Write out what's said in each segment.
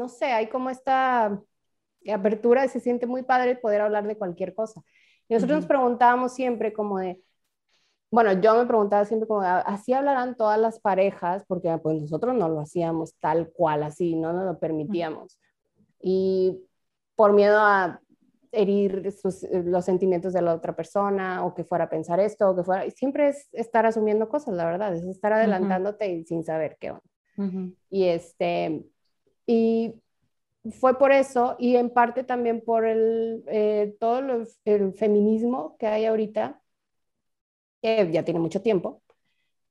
no sé, hay como esta apertura, se siente muy padre poder hablar de cualquier cosa. Y nosotros nos preguntábamos siempre como de, bueno, yo me preguntaba siempre como, así hablarán todas las parejas, porque pues nosotros no lo hacíamos tal cual, así, no nos lo permitíamos. Y por miedo a herir los sentimientos de la otra persona o que fuera a pensar esto o que fuera, siempre es estar asumiendo cosas, la verdad, es estar adelantándote y sin saber qué onda. Y este, y fue por eso y en parte también por el, eh, todo el feminismo que hay ahorita, que ya tiene mucho tiempo,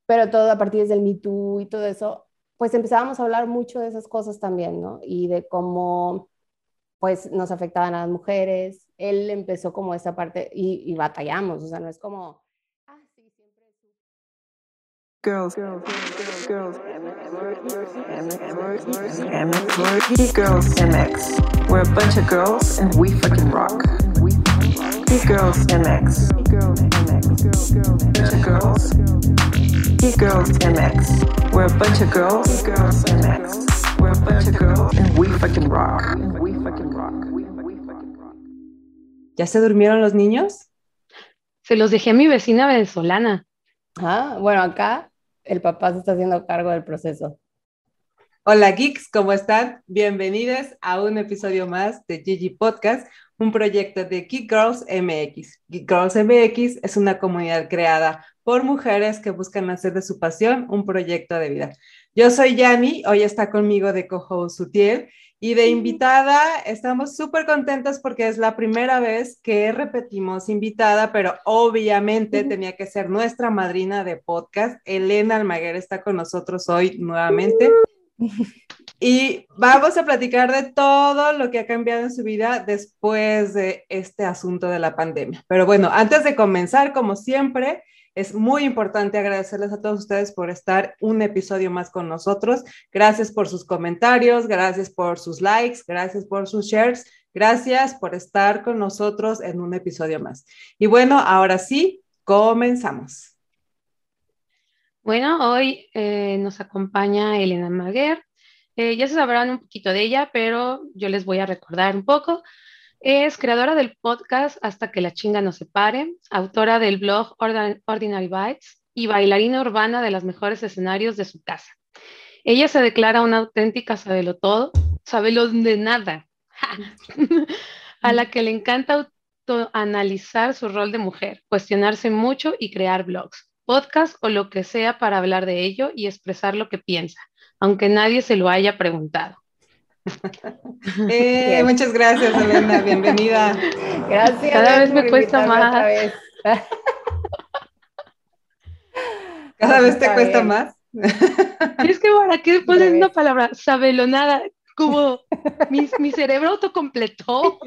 pero todo a partir del Me Too y todo eso, pues empezábamos a hablar mucho de esas cosas también, ¿no? Y de cómo pues nos afectaban a las mujeres. Él empezó como esa parte y, y batallamos, o sea, no es como... Girls, girls, girls, girls, girls, MX. We're a bunch of girls and we fucking rock. girls MX. girls MX. Bunch of girls. girls MX. We're a bunch of girls. girls MX. We're a bunch of girls and we fucking rock. We fucking rock. ¿Ya se durmieron los niños? Se los dejé a mi vecina venezolana. Ah, bueno, acá el papá se está haciendo cargo del proceso. Hola geeks, ¿cómo están? Bienvenidos a un episodio más de Gigi Podcast, un proyecto de Geek Girls MX. Geek Girls MX es una comunidad creada por mujeres que buscan hacer de su pasión un proyecto de vida. Yo soy Yami, hoy está conmigo de Cojo Sutiel y de invitada estamos súper contentas porque es la primera vez que repetimos invitada, pero obviamente tenía que ser nuestra madrina de podcast. Elena Almaguer está con nosotros hoy nuevamente. Y vamos a platicar de todo lo que ha cambiado en su vida después de este asunto de la pandemia. Pero bueno, antes de comenzar, como siempre, es muy importante agradecerles a todos ustedes por estar un episodio más con nosotros. Gracias por sus comentarios, gracias por sus likes, gracias por sus shares, gracias por estar con nosotros en un episodio más. Y bueno, ahora sí, comenzamos. Bueno, hoy eh, nos acompaña Elena Maguer. Eh, ya se sabrán un poquito de ella, pero yo les voy a recordar un poco. Es creadora del podcast Hasta que la chinga no se pare, autora del blog Ordinary Bites y bailarina urbana de los mejores escenarios de su casa. Ella se declara una auténtica sabelo todo, sabelo de nada, a la que le encanta analizar su rol de mujer, cuestionarse mucho y crear blogs, podcasts o lo que sea para hablar de ello y expresar lo que piensa aunque nadie se lo haya preguntado. Eh, muchas gracias, Elena, bienvenida. Gracias. Cada vez me cuesta más. Cada vez te cuesta más. es que para qué pones una palabra sabelonada, como mi, mi cerebro autocompletó.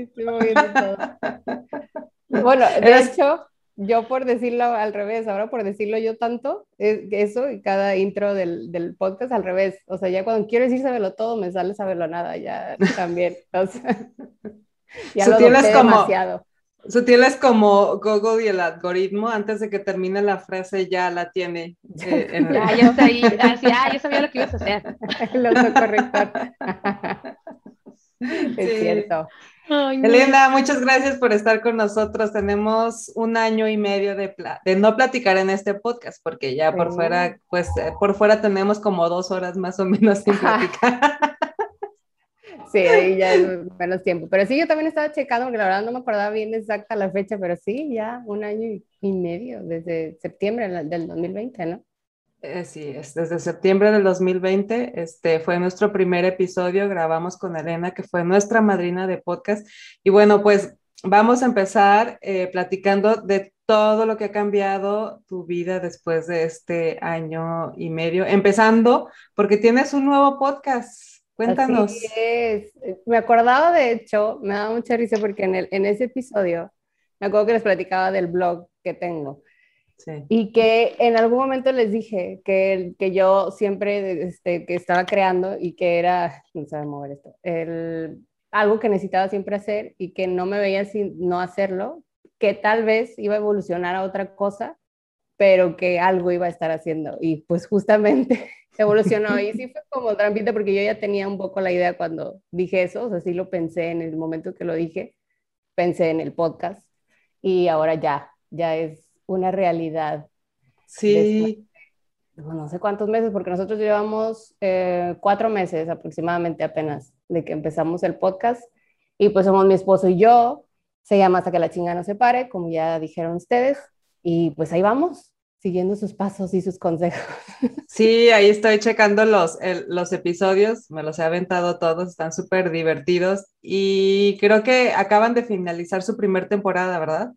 Bueno, de hecho, yo por decirlo al revés, ahora por decirlo yo tanto, es eso y cada intro del, del, podcast al revés. O sea, ya cuando quiero decir saberlo todo, me sale saberlo nada, ya también. O sea, ya lo como, demasiado. Sutiel como Google y el algoritmo, antes de que termine la frase ya la tiene. Eh, ya, ya está ahí, ah, ya sabía lo que ibas a hacer. el autocorrector. es cierto. Elena, muchas gracias por estar con nosotros. Tenemos un año y medio de, de no platicar en este podcast, porque ya por fuera, pues eh, por fuera tenemos como dos horas más o menos sin platicar. Sí, ya es menos tiempo. Pero sí, yo también estaba checando, porque la verdad no me acordaba bien exacta la fecha, pero sí, ya un año y medio, desde septiembre del 2020, ¿no? Eh, sí, es desde septiembre del 2020, este fue nuestro primer episodio, grabamos con Elena, que fue nuestra madrina de podcast. Y bueno, pues vamos a empezar eh, platicando de todo lo que ha cambiado tu vida después de este año y medio, empezando porque tienes un nuevo podcast. Cuéntanos. Así es. Me acordaba, de hecho, me daba mucha risa porque en, el, en ese episodio, me acuerdo que les platicaba del blog que tengo. Y que en algún momento les dije que, que yo siempre este, que estaba creando y que era, no sé mover esto, el, algo que necesitaba siempre hacer y que no me veía sin no hacerlo, que tal vez iba a evolucionar a otra cosa, pero que algo iba a estar haciendo. Y pues justamente evolucionó y sí fue como trampita porque yo ya tenía un poco la idea cuando dije eso, o sea, sí lo pensé en el momento que lo dije, pensé en el podcast y ahora ya, ya es una realidad. Sí. no sé cuántos meses, porque nosotros llevamos eh, cuatro meses aproximadamente apenas de que empezamos el podcast y pues somos mi esposo y yo, se llama Hasta que la chinga no se pare, como ya dijeron ustedes, y pues ahí vamos, siguiendo sus pasos y sus consejos. Sí, ahí estoy checando los, los episodios, me los he aventado todos, están súper divertidos y creo que acaban de finalizar su primer temporada, ¿verdad?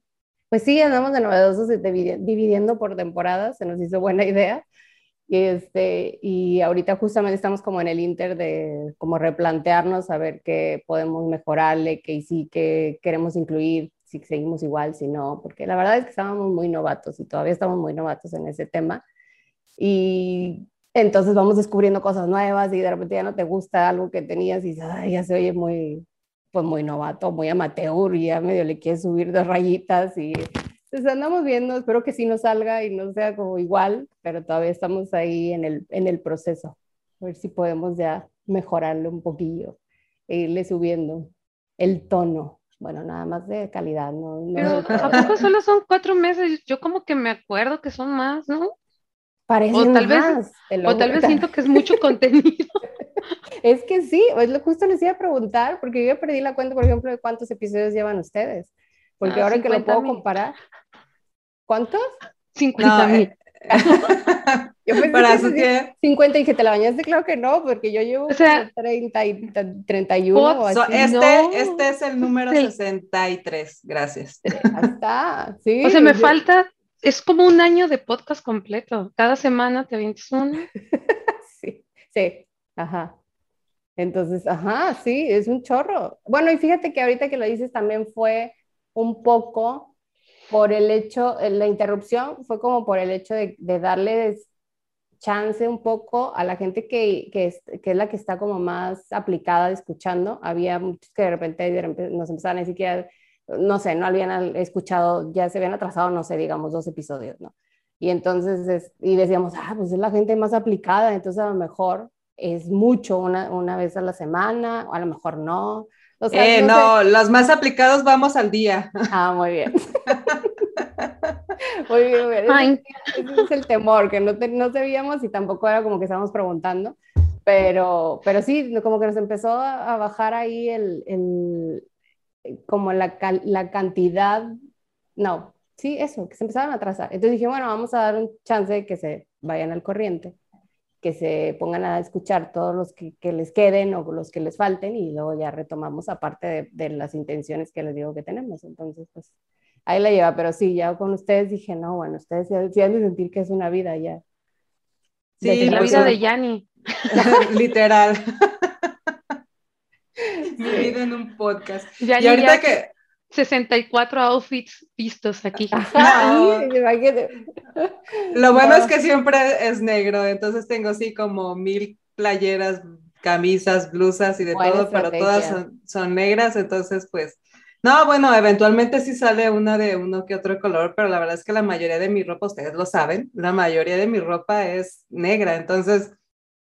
Pues sí, andamos de novedosos dividiendo por temporadas, se nos hizo buena idea. Y, este, y ahorita justamente estamos como en el inter de como replantearnos a ver qué podemos mejorarle, qué sí, qué queremos incluir, si seguimos igual, si no, porque la verdad es que estábamos muy novatos y todavía estamos muy novatos en ese tema. Y entonces vamos descubriendo cosas nuevas y de repente ya no te gusta algo que tenías y ya se oye muy, pues muy novato, muy amateur y ya medio le quieres subir dos rayitas y entonces andamos viendo, espero que sí nos salga y no sea como igual, pero todavía estamos ahí en el, en el proceso. A ver si podemos ya mejorarlo un poquillo e irle subiendo el tono. Bueno, nada más de calidad, ¿no? Pero ¿a poco solo son cuatro meses? Yo como que me acuerdo que son más, ¿no? Parece o tal más, vez, o tal vez siento que es mucho contenido. es que sí, es lo justo les iba a preguntar, porque yo perdí la cuenta, por ejemplo, de cuántos episodios llevan ustedes. Porque ah, ahora que lo puedo comparar. ¿Cuántos? 50 mil. Eh, yo pensé Para que 50 y dije, ¿te la bañaste? Claro que no, porque yo llevo o sea, 30 y 31 o así. este, este es el número 63, gracias. Ahí está, sí. O sea, me falta, es como un año de podcast completo. Cada semana te avientas uno. sí, sí, ajá. Entonces, ajá, sí, es un chorro. Bueno, y fíjate que ahorita que lo dices también fue un poco por el hecho, eh, la interrupción fue como por el hecho de, de darle chance un poco a la gente que, es, que, la que está como más aplicada escuchando. Había muchos que de repente, nos empezaban a decir que, no sé, no habían escuchado, ya se habían atrasado, no sé, digamos, dos episodios, ¿no? Y entonces, y decíamos, ah, pues es la gente más aplicada, entonces a lo mejor es mucho una, una vez a la semana, o a lo mejor no. Eh, no, los más aplicados vamos al día. Ah, muy bien. muy bien, Ese, es el temor, que no, no sabíamos y tampoco era como que estábamos preguntando, pero, pero sí, como que nos empezó a, bajar ahí el, el como la, la, cantidad, no, sí, eso, que se empezaron a atrasar. Entonces dije, bueno, vamos a dar un chance de que se vayan al corriente que se pongan a escuchar todos los que, les queden o los que les falten y luego ya retomamos aparte de, las intenciones que les digo que tenemos. Entonces, pues ahí la lleva, pero sí, ya con ustedes dije, no, bueno, ustedes sí han de sentir que es una vida ya. Sí, la vida de Yanni. Literal. Mi vida en un podcast. y ahorita que 64 outfits vistos aquí. Lo bueno es que siempre es negro, entonces tengo así como mil playeras, camisas, blusas y de todo, pero todas son, negras, entonces pues, no, bueno, eventualmente sí sale una de uno que otro color, pero la verdad es que la mayoría de mi ropa, ustedes lo saben, la mayoría de mi ropa es negra, entonces,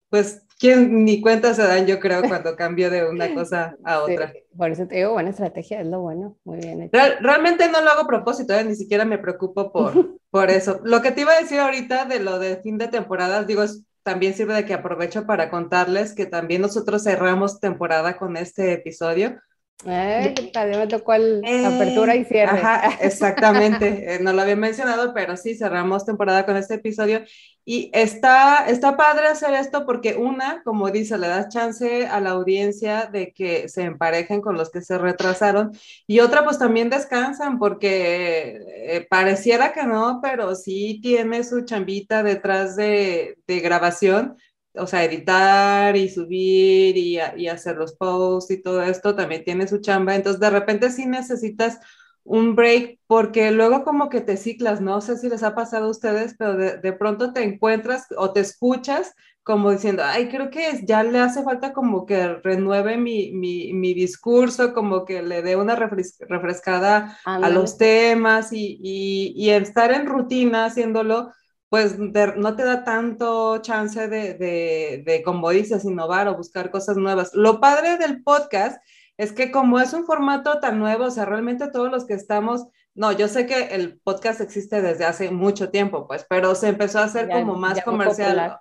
pues ¿Quién ni cuenta se dan, yo creo, cuando cambio de una cosa a otra? por eso te digo, buena estrategia, es lo bueno, muy bien. realmente no lo hago a propósito, ¿eh? ni siquiera me preocupo por, por eso. Lo que te iba a decir ahorita de lo de fin de temporada, digo, también sirve de que aprovecho para contarles que también nosotros cerramos temporada con este episodio. Eh, me tocó el eh, apertura y cierre. Ajá, exactamente. Eh, no lo había mencionado, pero sí, cerramos temporada con este episodio. Y está, está padre hacer esto porque una, como dice, le das chance a la audiencia de que se emparejen con los que se retrasaron. Y otra, pues también descansan porque eh, pareciera que no, pero sí tiene su chambita detrás de, de grabación o sea, editar y subir y, y, hacer los posts y todo esto también tiene su chamba. Entonces, de repente sí necesitas un break porque luego como que te ciclas, no sé si les ha pasado a ustedes, pero de, de pronto te encuentras o te escuchas como diciendo, ay, creo que ya le hace falta como que renueve mi, mi, mi discurso, como que le dé una refrescada a los temas y, y, y estar en rutina haciéndolo pues no te da tanto chance de, de, de, como dices, innovar o buscar cosas nuevas. Lo padre del podcast es que como es un formato tan nuevo, o sea, realmente todos los que estamos, no, yo sé que el podcast existe desde hace mucho tiempo, pues, pero se empezó a hacer como más comercial,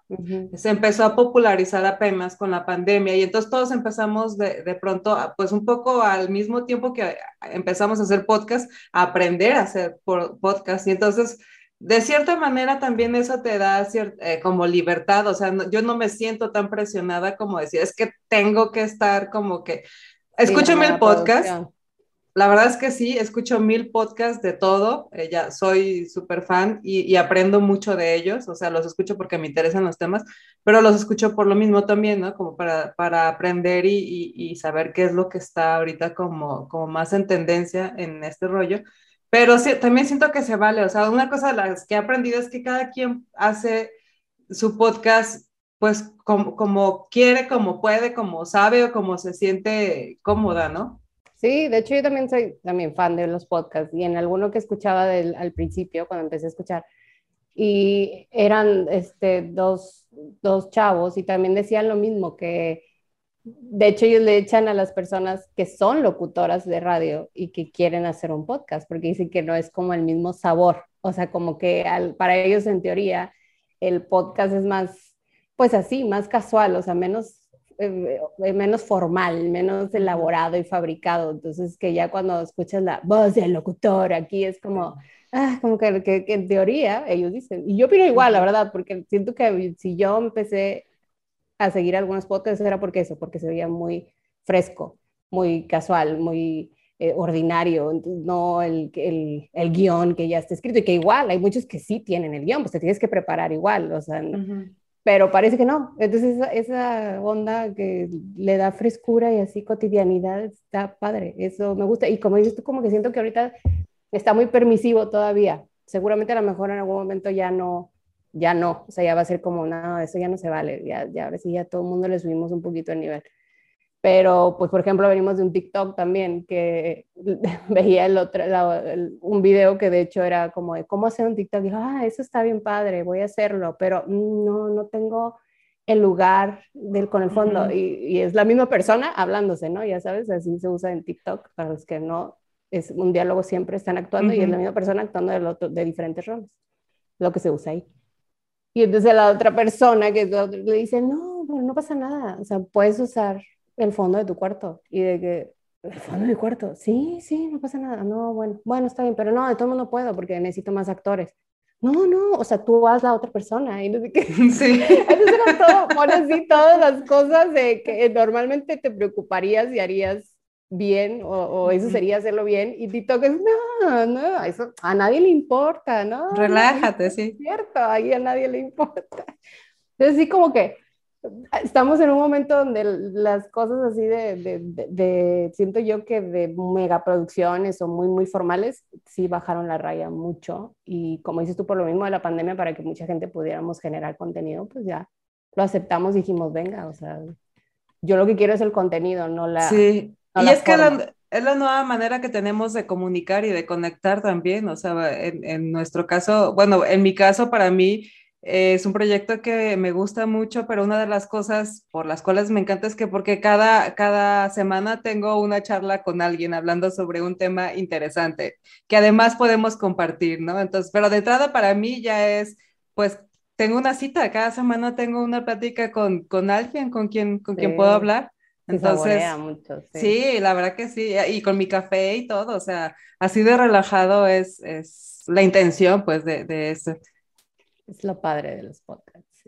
se empezó a popularizar apenas con la pandemia y entonces todos empezamos de, de pronto, pues un poco al mismo tiempo que empezamos a hacer podcast, a aprender a hacer podcast. Y entonces de cierta manera también eso te da eh, como libertad, o sea, yo no me siento tan presionada como decir, es que tengo que estar como que, escucho mil podcasts, la verdad es que sí, escucho mil podcasts de todo, eh, ya soy súper fan y, aprendo mucho de ellos, o sea, los escucho porque me interesan los temas, pero los escucho por lo mismo también, ¿no? Como para, para aprender y, y, saber qué es lo que está ahorita como, como más en tendencia en este rollo. Pero sí, también siento que se vale, o sea, una cosa de las que he aprendido es que cada quien hace su podcast pues como, como quiere, como puede, como sabe o como se siente cómoda, ¿no? Sí, de hecho yo también soy también fan de los podcasts y en alguno que escuchaba del, al principio, cuando empecé a escuchar, y eran este, dos, dos chavos y también decían lo mismo, que de hecho, ellos le echan a las personas que son locutoras de radio y que quieren hacer un podcast, porque dicen que no es como el mismo sabor. O sea, como que para ellos, en teoría, el podcast es más, pues así, más casual, o sea, menos, eh, eh, menos formal, menos elaborado y fabricado. Entonces, que ya cuando escuchas la voz del locutor, aquí es como, ah, como que, que, que en teoría ellos dicen. Y yo opino igual, la verdad, porque siento que si yo empecé a seguir algunos podcasts era porque eso, porque se veía muy fresco, muy casual, muy eh, ordinario, no el, el, el, guion que ya está escrito y que igual hay muchos que sí tienen el guion, pues te tienes que preparar igual, o sea, pero parece que no. Entonces esa, esa, onda que le da frescura y así cotidianidad está padre, eso me gusta. Y como dices tú, como que siento que ahorita está muy permisivo todavía, seguramente a lo mejor en algún momento ya no ya no, o sea, ya va a ser como, no, eso ya no se vale, ya, ya ahora sí ya todo el mundo le subimos un poquito el nivel. Pero, pues, por ejemplo, venimos de un TikTok también, que veía el otro, un video que de hecho era como de cómo hacer un TikTok. Y dijo, ah, eso está bien padre, voy a hacerlo, pero no, no tengo el lugar del, con el fondo. y, y, es la misma persona hablándose, ¿no? Ya sabes, así se usa en TikTok, para los que no, es un diálogo siempre están actuando y es la misma persona actuando de, otro, de diferentes roles, lo que se usa ahí. Y entonces la otra persona que le dice, no, pero no pasa nada, o sea, puedes usar el fondo de tu cuarto. Y de que, ¿el fondo de mi cuarto? Sí, sí, no pasa nada. No, bueno, bueno, está bien, pero no, de todo modo no puedo porque necesito más actores. No, no, o sea, tú haz la otra persona. Y no sé qué. Sí. Entonces era todo, pones así todas las cosas de que normalmente te preocuparías y harías bien o, eso sería hacerlo bien y TikTok es no, no, eso a nadie le importa, ¿no? Relájate, sí. Es cierto, ahí a nadie le importa. Entonces sí como que estamos en un momento donde las cosas así de, de, de, siento yo que de megaproducciones o muy, muy formales, sí bajaron la raya mucho y como dices tú, por lo mismo de la pandemia, para que mucha gente pudiéramos generar contenido, pues ya lo aceptamos, dijimos, venga, o sea, yo lo que quiero es el contenido, no la... Sí, y es que es la nueva manera que tenemos de comunicar y de conectar también, o sea, en, nuestro caso, bueno, en mi caso, para mí es un proyecto que me gusta mucho, pero una de las cosas por las cuales me encanta es que porque cada, cada semana tengo una charla con alguien hablando sobre un tema interesante, que además podemos compartir, ¿no? Entonces, pero de entrada para mí ya es, pues, tengo una cita, cada semana tengo una plática con, con alguien con quien, con quien puedo hablar. Entonces, mucho, sí. la verdad que sí, y con mi café y todo, o sea, así de relajado es, es la intención, pues, de, de eso. Es lo padre de los podcasts.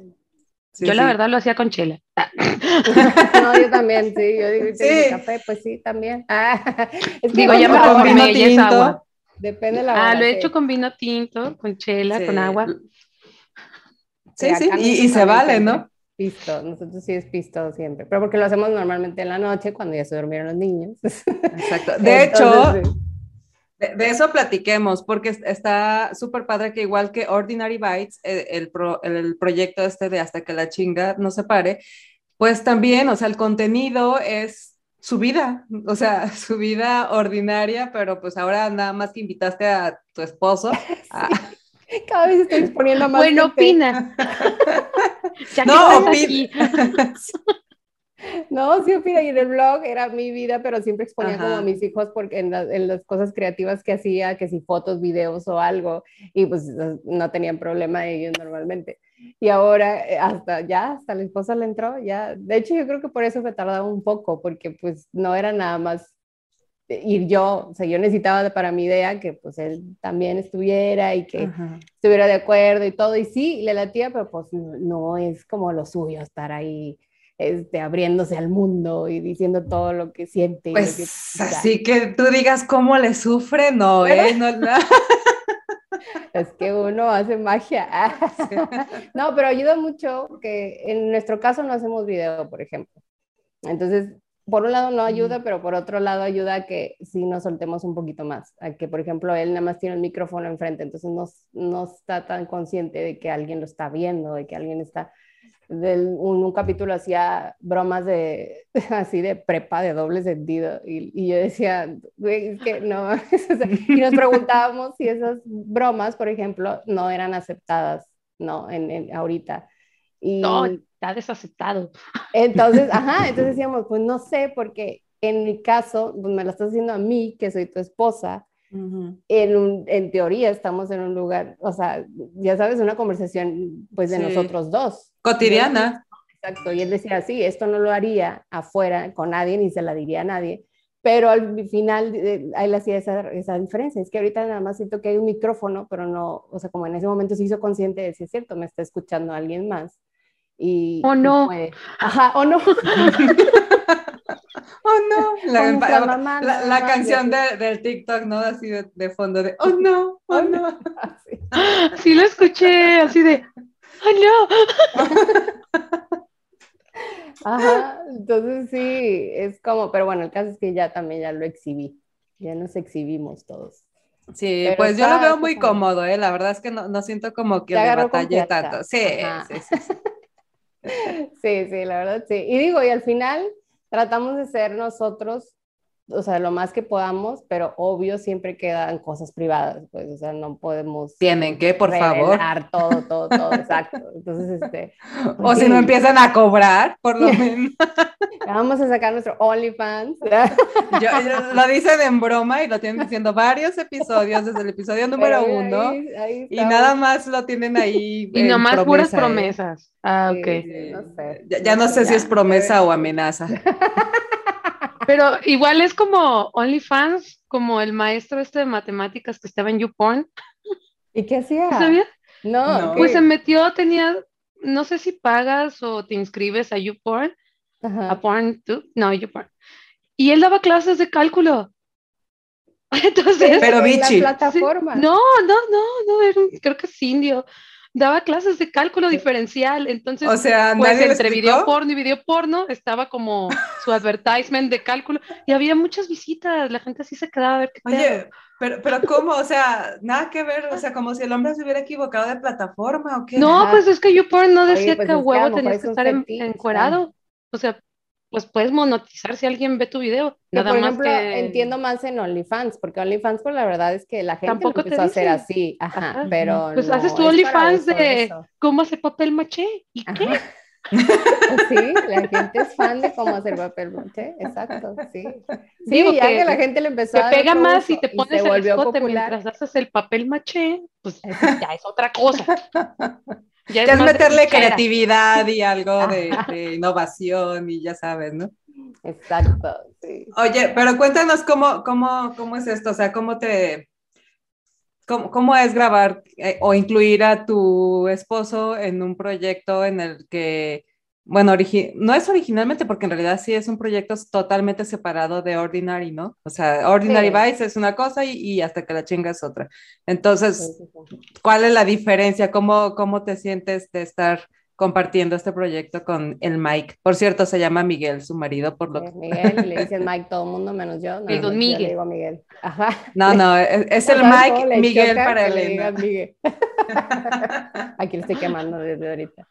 yo la verdad lo hacía con chela. no, yo también, sí, yo digo, sí. café, pues sí, también. digo, ya me conformé, y es agua. Depende de la Ah, lo he hecho con vino tinto, con chela, con agua. Sí, sí, y, y se vale, ¿no? Pisto, nosotros sí es pisto siempre, pero porque lo hacemos normalmente en la noche cuando ya se durmieron los niños. Exacto. De hecho, de, eso platiquemos, porque está súper padre que igual que Ordinary Bites, eh, el, el, proyecto este de Hasta que la chinga no se pare, pues también, o sea, el contenido es su vida, o sea, su vida ordinaria, pero pues ahora nada más que invitaste a tu esposo a, Cada vez estoy exponiendo más. Bueno, opina. no, opina. No, sí opina, y en el blog era mi vida, pero siempre exponía como a mis hijos porque en, en, las cosas creativas que hacía, que si fotos, videos o algo, y pues no tenían problema ellos normalmente. Y ahora eh, hasta ya, hasta la esposa le entró, ya. De hecho, yo creo que por eso me tardaba un poco, porque pues no era nada más ir yo, o sea, yo necesitaba para mi idea que pues él también estuviera y que estuviera de acuerdo y todo, y sí, le latía, pero pues no, es como lo suyo estar ahí este, abriéndose al mundo y diciendo todo lo que siente. Pues así que tú digas cómo le sufre, no, ¿eh? No, no. es que uno hace magia. no, pero ayuda mucho que en nuestro caso no hacemos video, por ejemplo. Entonces, por un lado no ayuda, pero por otro lado ayuda a que sí nos soltemos un poquito más. A que, por ejemplo, él nada más tiene el micrófono enfrente, entonces no, no está tan consciente de que alguien lo está viendo, de que alguien está del, un, capítulo hacía bromas de así de prepa de doble sentido y, y yo decía, es que no, y nos preguntábamos si esas bromas, por ejemplo, no eran aceptadas, ¿no? En, en ahorita. Y, no, está desaceptado. Entonces, ajá, entonces decíamos, pues no sé, porque en mi caso, pues me lo estás haciendo a mí, que soy tu esposa, en, en, teoría estamos en un lugar, o sea, ya sabes, una conversación pues de nosotros dos. Cotidiana. Exacto, y él decía, sí, esto no lo haría afuera con nadie, ni se la diría a nadie, pero al final eh, él hacía esa, esa, diferencia, es que ahorita nada más siento que hay un micrófono, pero no, o sea, como en ese momento se hizo consciente de si es cierto, me está escuchando alguien más. Y, o no. ajá, o no. oh no, la, la, canción de, del TikTok, ¿no? Así de, fondo de, oh no, oh no. Sí lo escuché, así de, oh no. Ajá, entonces sí, es como, pero bueno, el caso es que ya también ya lo exhibí, ya nos exhibimos todos. Sí, pues yo lo veo muy cómodo, ¿eh? La verdad es que no, no siento como que le batallé tanto. Sí, sí, sí, sí. sí, sí, la verdad sí. Y digo, y al final tratamos de ser nosotros, o sea, lo más que podamos, pero obvio siempre quedan cosas privadas, pues, o sea, no podemos... Tienen que, por favor. todo, todo, todo, exacto. Entonces, este... O si no empiezan a cobrar, por lo menos. Vamos a sacar nuestro OnlyFans. Yo, lo dicen en broma y lo tienen diciendo varios episodios, desde el episodio número uno. y nada más lo tienen ahí. Y nomás puras ¿eh? promesas. Ah, ok. no sé. Ya, no sé si es promesa o amenaza. Pero igual es como OnlyFans, como el maestro este de matemáticas que estaba en YouPorn. ¿Y qué hacía? ¿Sabías? No. Pues se metió, tenía, no sé si pagas o te inscribes a YouPorn, a Porn, no, YouPorn. Y él daba clases de cálculo. Entonces, pero bichi. plataforma. no, no, no, no, creo que es indio daba clases de cálculo diferencial, entonces, o sea, pues entre video porno y video porno estaba como su advertisement de cálculo y había muchas visitas, la gente así se quedaba a ver qué Oye, pero, pero ¿cómo? O sea, nada que ver, o sea, como si el hombre se hubiera equivocado de plataforma o qué. No, pues es que YouPorn no decía pues que huevo tenías que estar encuerado, o sea, pues puedes monetizar si alguien ve tu video. Nada por ejemplo, entiendo más en OnlyFans, porque OnlyFans, pues la verdad es que la gente Tampoco empezó a hacer así, ajá, pero Pues haces tu OnlyFans de cómo hacer papel maché, ¿y qué? Sí, la gente es fan de cómo hacer papel maché, exacto, sí. Sí, ya que, la gente le empezó a... Te pega más y te pones el escote mientras haces el papel maché, pues ya es otra cosa. Ya es, meterle creatividad y algo de, innovación y ya sabes, ¿no? Exacto, sí. Oye, pero cuéntanos cómo, cómo, cómo es esto, o sea, cómo te, cómo, cómo es grabar eh, o incluir a tu esposo en un proyecto en el que bueno, no es originalmente porque en realidad sí es un proyecto totalmente separado de Ordinary, ¿no? O sea, Ordinary Vice es una cosa y, hasta que la chinga es otra. Entonces, ¿cuál es la diferencia? ¿Cómo, ¿Cómo te sientes de estar compartiendo este proyecto con el Mike? Por cierto, se llama Miguel, su marido, por lo que... Miguel, le dicen Mike todo el mundo menos yo. No, no, Miguel. Yo digo Miguel. Ajá. No, no, es, el Mike Miguel para Elena. Miguel. Aquí le estoy quemando desde ahorita.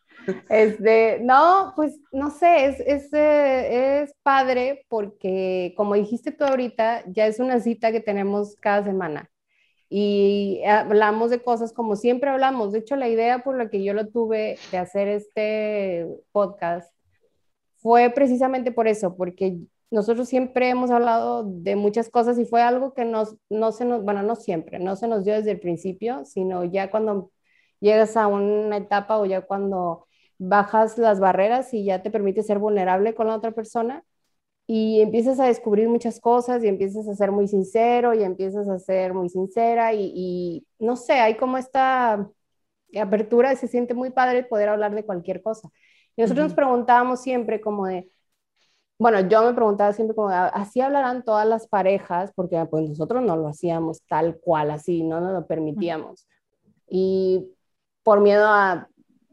Este, no, pues no sé, es, es, eh, es, padre porque como dijiste tú ahorita, ya es una cita que tenemos cada semana. Y hablamos de cosas como siempre hablamos. De hecho, la idea por la que yo lo tuve de hacer este podcast fue precisamente por eso, porque nosotros siempre hemos hablado de muchas cosas y fue algo que nos, no se nos, bueno, no siempre, no se nos dio desde el principio, sino ya cuando llegas a una etapa o ya cuando bajas las barreras y ya te permite ser vulnerable con la otra persona, y empiezas a descubrir muchas cosas y empiezas a ser muy sincero y empiezas a ser muy sincera y, no sé, hay como esta apertura, se siente muy padre poder hablar de cualquier cosa. Y nosotros nos preguntábamos siempre como de, bueno, yo me preguntaba siempre como, ¿así hablarán todas las parejas? Porque pues nosotros no lo hacíamos tal cual, así, no nos lo permitíamos. Y por miedo a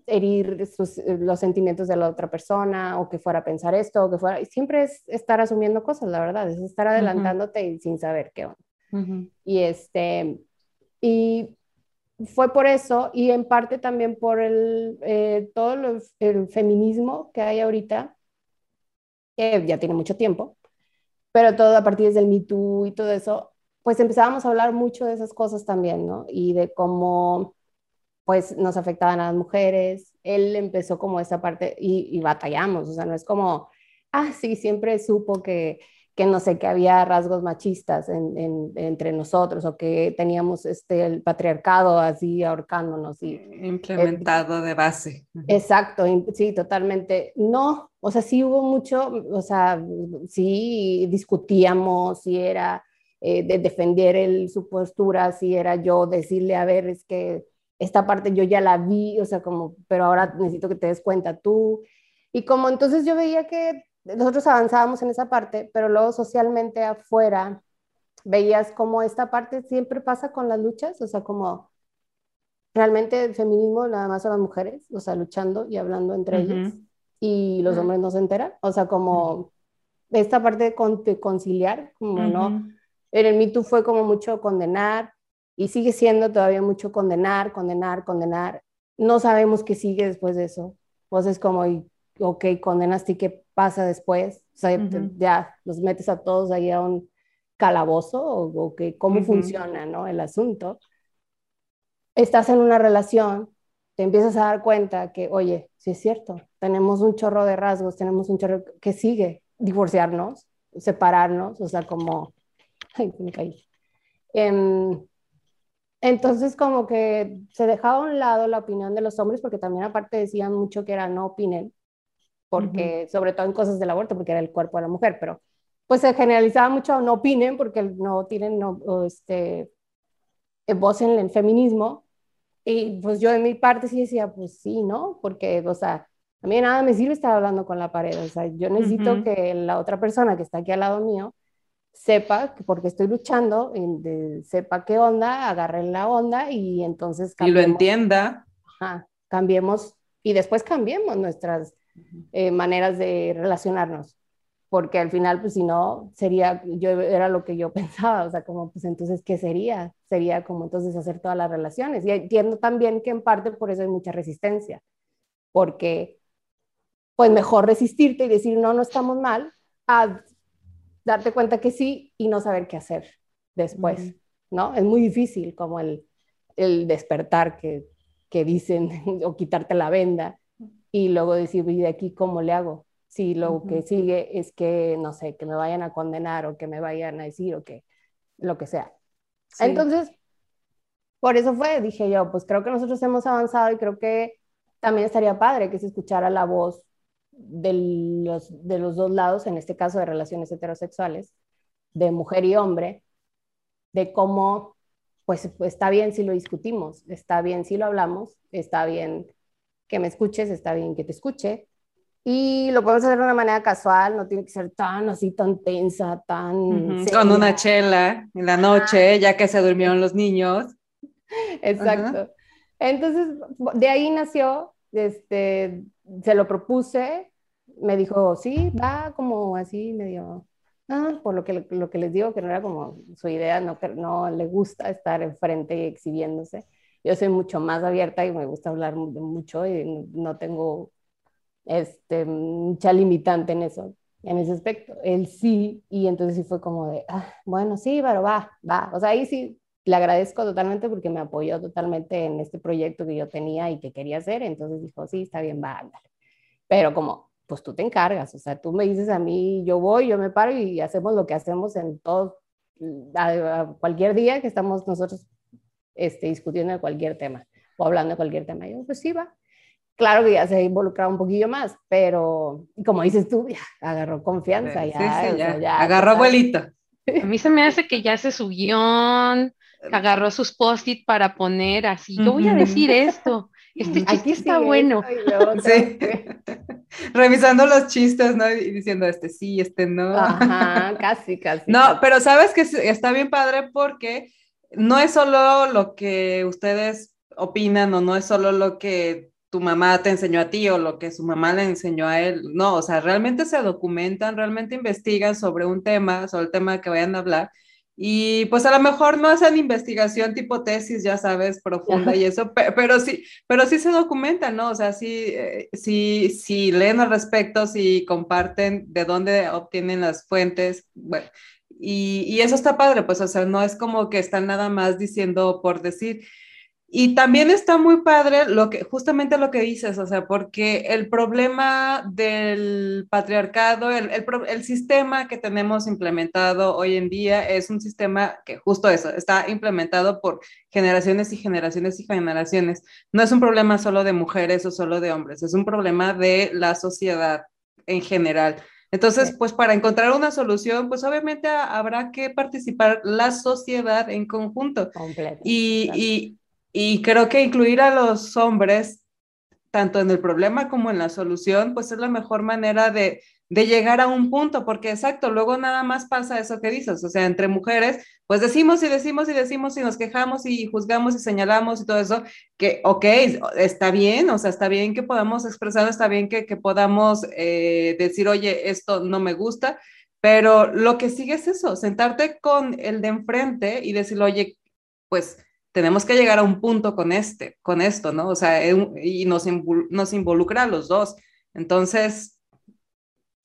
herir eh, los sentimientos de la otra persona o que fuera a pensar esto o que fuera, siempre es estar asumiendo cosas, la verdad, es estar adelantándote sin saber qué onda. Y este, y fue por eso y en parte también por el, eh, todo el feminismo que hay ahorita, que ya tiene mucho tiempo, pero todo a partir del Me Too y todo eso, pues empezábamos a hablar mucho de esas cosas también, ¿no? Y de cómo pues nos afectaban a las mujeres. Él empezó como esa parte y, batallamos, o sea, no es como, ah, sí, siempre supo que, que no sé, que había rasgos machistas entre nosotros o que teníamos este, el patriarcado así ahorcándonos. Y, Implementado de base. Exacto, sí, totalmente. No, o sea, sí hubo mucho, o sea, sí discutíamos, si era eh, de defender el, su postura, si era yo decirle, a ver, es que esta parte yo ya la vi, o sea, como, pero ahora necesito que te des cuenta tú. Y como entonces yo veía que nosotros avanzábamos en esa parte, pero luego socialmente afuera veías como esta parte siempre pasa con las luchas, o sea, como realmente el feminismo nada más son las mujeres, o sea, luchando y hablando entre ellas, y los hombres no se enteran, o sea, como esta parte de conciliar, como no, en el Me fue como mucho condenar, y sigue siendo todavía mucho condenar, condenar, condenar. No sabemos qué sigue después de eso. Pues es como, ok, condenaste y qué pasa después. O sea, ya los metes a todos ahí a un calabozo o, que cómo funciona ¿no? el asunto. Estás en una relación, te empiezas a dar cuenta que, oye, sí es cierto, tenemos un chorro de rasgos, tenemos un chorro que sigue, divorciarnos, separarnos, o sea, como, ay, me caí. Em, entonces, como que se dejaba a un lado la opinión de los hombres, porque también aparte decían mucho que era no opinen, porque sobre todo en cosas del aborto, porque era el cuerpo de la mujer, pero pues se generalizaba mucho no opinen, porque no tienen no, este, eh, voz en el feminismo. Y pues yo de mi parte sí decía, pues sí, ¿no? Porque, o sea, a mí nada me sirve estar hablando con la pared, o sea, yo necesito que la otra persona que está aquí al lado mío sepa que porque estoy luchando, sepa qué onda, agarre la onda y entonces cambiemos. Y lo entienda. cambiemos y después cambiemos nuestras eh, maneras de relacionarnos. Porque al final, pues si no, sería, yo era lo que yo pensaba, o sea, como, pues entonces, ¿qué sería? Sería como entonces hacer todas las relaciones. Y entiendo también que en parte por eso hay mucha resistencia, porque pues mejor resistirte y decir, no, no estamos mal, a darte cuenta que sí y no saber qué hacer después, ¿no? Es muy difícil como el, el despertar que, que, dicen o quitarte la venda y luego decir, ¿y de aquí cómo le hago? Si lo que sigue es que, no sé, que me vayan a condenar o que me vayan a decir o que lo que sea. Entonces, por eso fue, dije yo, pues creo que nosotros hemos avanzado y creo que también estaría padre que se escuchara la voz de los, de los dos lados, en este caso de relaciones heterosexuales, de mujer y hombre, de cómo, pues, está bien si lo discutimos, está bien si lo hablamos, está bien que me escuches, está bien que te escuche, y lo podemos hacer de una manera casual, no tiene que ser tan así, tan tensa, tan... Con una chela en la noche, ya que se durmieron los niños. Exacto. Entonces, de ahí nació, este, se lo propuse, me dijo, sí, va como así, medio, ah, por lo que, lo que les digo, que no era como su idea, no, no le gusta estar enfrente y exhibiéndose. Yo soy mucho más abierta y me gusta hablar mucho y no tengo este, mucha limitante en eso, en ese aspecto. Él sí, y entonces sí fue como de, ah, bueno, sí, pero va, va. O sea, ahí sí le agradezco totalmente porque me apoyó totalmente en este proyecto que yo tenía y que quería hacer, entonces dijo, sí, está bien, va, ándale. Pero como, pues tú te encargas, o sea, tú me dices a mí, yo voy, yo me paro y hacemos lo que hacemos en todo, cualquier día que estamos nosotros este, discutiendo de cualquier tema o hablando de cualquier tema. yo, pues sí, va. Claro que ya se ha involucrado un poquillo más, pero como dices tú, ya agarró confianza, ya, ya. agarró abuelito. A mí se me hace que ya se subió, agarró sus post-it para poner así, yo voy a decir esto, este chiste está bueno. sí. Revisando los chistes, ¿no? Y diciendo este sí, este no. Ajá, casi, casi. No, pero sabes que está bien padre porque no es solo lo que ustedes opinan o no es solo lo que tu mamá te enseñó a ti o lo que su mamá le enseñó a él. No, o sea, realmente se documentan, realmente investigan sobre un tema, sobre el tema que vayan a hablar. Y pues a lo mejor no hacen investigación tipo tesis, ya sabes, profunda y eso, pero, sí, pero sí se documentan, ¿no? O sea, sí, eh, sí, sí leen al respecto, sí comparten de dónde obtienen las fuentes. Bueno, y, y eso está padre, pues, o sea, no es como que están nada más diciendo por decir. Y también está muy padre lo que, justamente lo que dices, o sea, porque el problema del patriarcado, el, el, el, sistema que tenemos implementado hoy en día es un sistema que justo eso, está implementado por generaciones y generaciones y generaciones. No es un problema solo de mujeres o solo de hombres, es un problema de la sociedad en general. Entonces, pues para encontrar una solución, pues obviamente habrá que participar la sociedad en conjunto. Y, y, y creo que incluir a los hombres, tanto en el problema como en la solución, pues es la mejor manera de, llegar a un punto, porque exacto, luego nada más pasa eso que dices, o sea, entre mujeres, pues decimos y decimos y decimos y nos quejamos y juzgamos y señalamos y todo eso, que, ok, está bien, o sea, está bien que podamos expresar, está bien que, podamos eh, decir, oye, esto no me gusta, pero lo que sigue es eso, sentarte con el de enfrente y decir, oye, pues tenemos que llegar a un punto con este, con esto, ¿no? O sea, y nos, nos involucra a los dos. Entonces,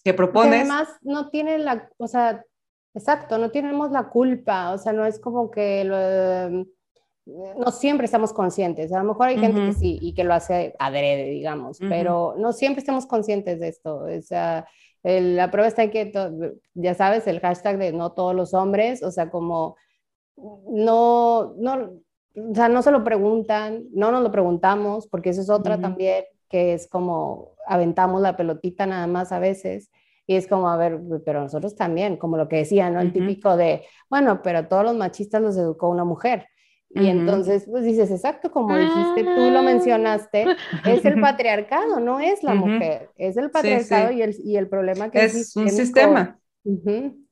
¿qué propones? además, no tiene la, o sea, exacto, no tenemos la culpa, o sea, no es como que no siempre estamos conscientes. A lo mejor hay gente que sí y que lo hace adrede, digamos, pero no siempre estamos conscientes de esto. O sea, la prueba está en que, ya sabes, el hashtag de no todos los hombres, o sea, como no, no, o sea, no se lo preguntan, no nos lo preguntamos, porque eso es otra también, que es como aventamos la pelotita nada más a veces. Y es como, a ver, pero nosotros también, como lo que decía, ¿no? El típico de, bueno, pero todos los machistas los educó una mujer. Y entonces, pues dices, exacto, como dijiste, tú lo ah. mencionaste, es el patriarcado, no es la mujer, es el patriarcado Y, el, y el problema que es un sistema.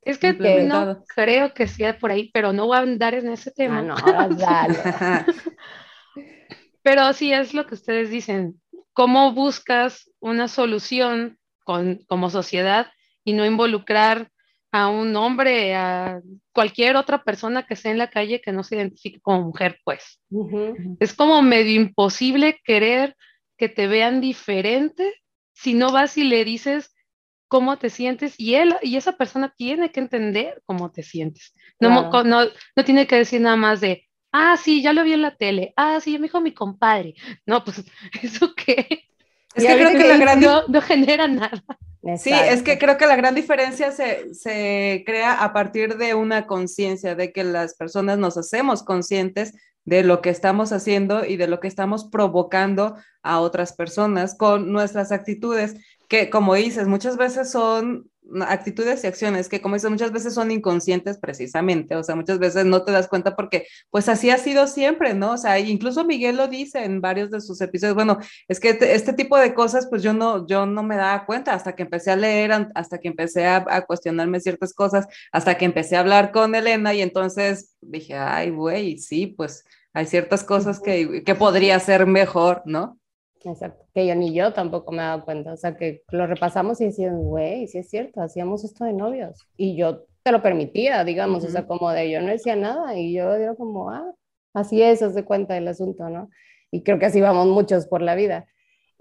Es que no creo que sea por ahí, pero no voy a andar en ese tema. Ah, no, dale. pero sí es lo que ustedes dicen. ¿Cómo buscas una solución con, como sociedad y no involucrar a un hombre, a cualquier otra persona que esté en la calle que no se identifique como mujer, pues? Es como medio imposible querer que te vean diferente si no vas y le dices cómo te sientes y él y esa persona tiene que entender cómo te sientes. No, no, no, tiene que decir nada más de, ah, sí, ya lo vi en la tele, ah, sí, me dijo mi compadre. No, pues, ¿eso qué? Es que creo que, la gran... No, no genera nada. Sí, es que creo que la gran diferencia se, se crea a partir de una conciencia, de que las personas nos hacemos conscientes de lo que estamos haciendo y de lo que estamos provocando a otras personas con nuestras actitudes que como dices, muchas veces son actitudes y acciones que como dices, muchas veces son inconscientes precisamente, o sea, muchas veces no te das cuenta porque pues así ha sido siempre, ¿no? O sea, incluso Miguel lo dice en varios de sus episodios, bueno, es que este, tipo de cosas pues yo no, yo no me daba cuenta hasta que empecé a leer, hasta que empecé a, cuestionarme ciertas cosas, hasta que empecé a hablar con Elena y entonces dije, ay, güey, sí, pues hay ciertas cosas que, que podría ser mejor, ¿no? Exacto, que yo ni yo tampoco me he dado cuenta, o sea, que lo repasamos y decían, güey, sí es cierto, hacíamos esto de novios, y yo te lo permitía, digamos, o sea, como de yo no decía nada, y yo digo como, ah, así es, haz de cuenta del asunto, ¿no? Y creo que así vamos muchos por la vida.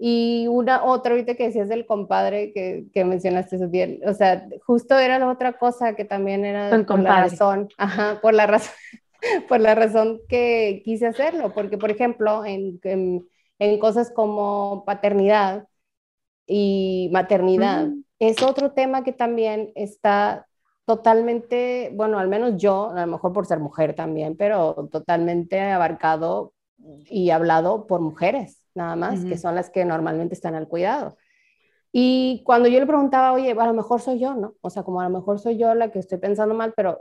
Y una otra, ahorita que decías del compadre que, que mencionaste, bien, o sea, justo era la otra cosa que también era por la razón, ajá, por la razón, por la razón que quise hacerlo, porque por ejemplo, en, en, cosas como paternidad y maternidad, es otro tema que también está totalmente, bueno, al menos yo, a lo mejor por ser mujer también, pero totalmente abarcado y hablado por mujeres, nada más, que son las que normalmente están al cuidado. Y cuando yo le preguntaba, oye, a lo mejor soy yo, ¿no? O sea, como a lo mejor soy yo la que estoy pensando mal, pero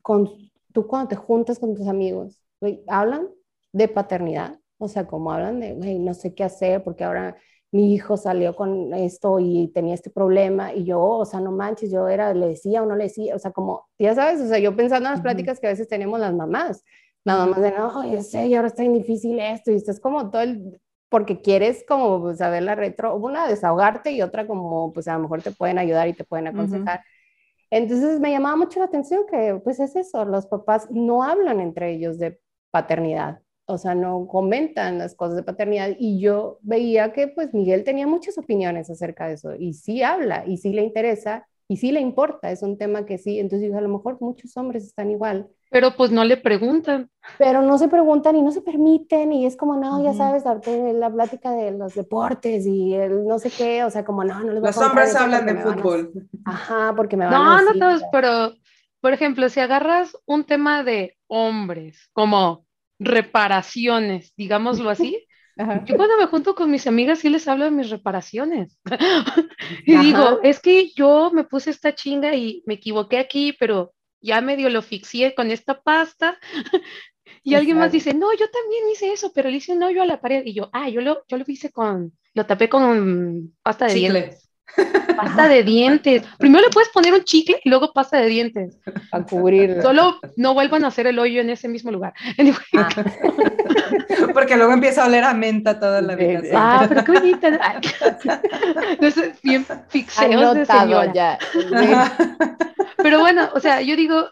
con, tú cuando te juntas con tus amigos, hablan de paternidad, o sea, como hablan de, no sé qué hacer porque ahora mi hijo salió con esto y tenía este problema y yo, o sea, no manches, yo era, le decía o no le decía, o sea, como, ya sabes, o sea, yo pensando en las pláticas que a veces tenemos las mamás, las mamás de, no, yo sé, y ahora está difícil esto, y estás como todo el, porque quieres como pues, saber la retro, una, desahogarte y otra como, pues a lo mejor te pueden ayudar y te pueden aconsejar. Entonces me llamaba mucho la atención que pues es eso, los papás no hablan entre ellos de paternidad, o sea, no comentan las cosas de paternidad y yo veía que pues Miguel tenía muchas opiniones acerca de eso y sí habla y sí le interesa y sí le importa, es un tema que sí, entonces a lo mejor muchos hombres están igual. Pero pues no le preguntan. Pero no se preguntan y no se permiten y es como, no, ya sabes, la plática de los deportes y el no sé qué, o sea, como, no, no les Los hombres hablan de fútbol. Ajá, porque me van no, a No, no todos, pero, por ejemplo, si agarras un tema de hombres, como reparaciones, digámoslo así, yo cuando me junto con mis amigas sí les hablo de mis reparaciones. y digo, es que yo me puse esta chinga y me equivoqué aquí, pero ya medio lo fixié con esta pasta. y alguien más dice, no, yo también hice eso, pero le hice un hoyo a la pared. Y yo, ah, yo lo, yo lo hice con, lo tapé con pasta de dientes. Pasta de dientes. Primero le puedes poner un chicle y luego pasta de dientes. A cubrir. Solo no vuelvan a hacer el hoyo en ese mismo lugar. Ah. Porque luego empieza a oler a menta toda la vida. Ah, pero qué bonita. Entonces, bien fixeos de señora. Ya. Pero bueno, o sea, yo digo,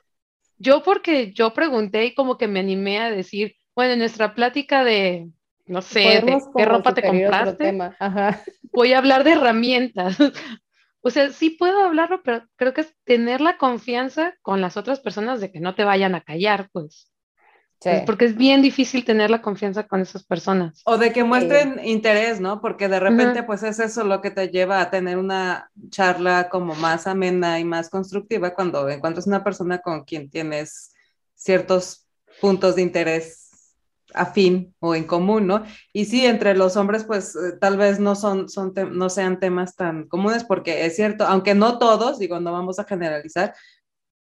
yo porque yo pregunté y como que me animé a decir, bueno, en nuestra plática de no sé, qué ropa te compraste. Voy a hablar de herramientas. o sea, sí puedo hablarlo, pero creo que es tener la confianza con las otras personas de que no te vayan a callar, pues. Porque es bien difícil tener la confianza con esas personas. O de que muestren interés, ¿no? Porque de repente, pues es eso lo que te lleva a tener una charla como más amena y más constructiva cuando encuentras una persona con quien tienes ciertos puntos de interés afín o en común, ¿no? Y sí, entre los hombres, pues eh, tal vez no, son, no sean temas tan comunes, porque es cierto, aunque no todos, digo, no vamos a generalizar,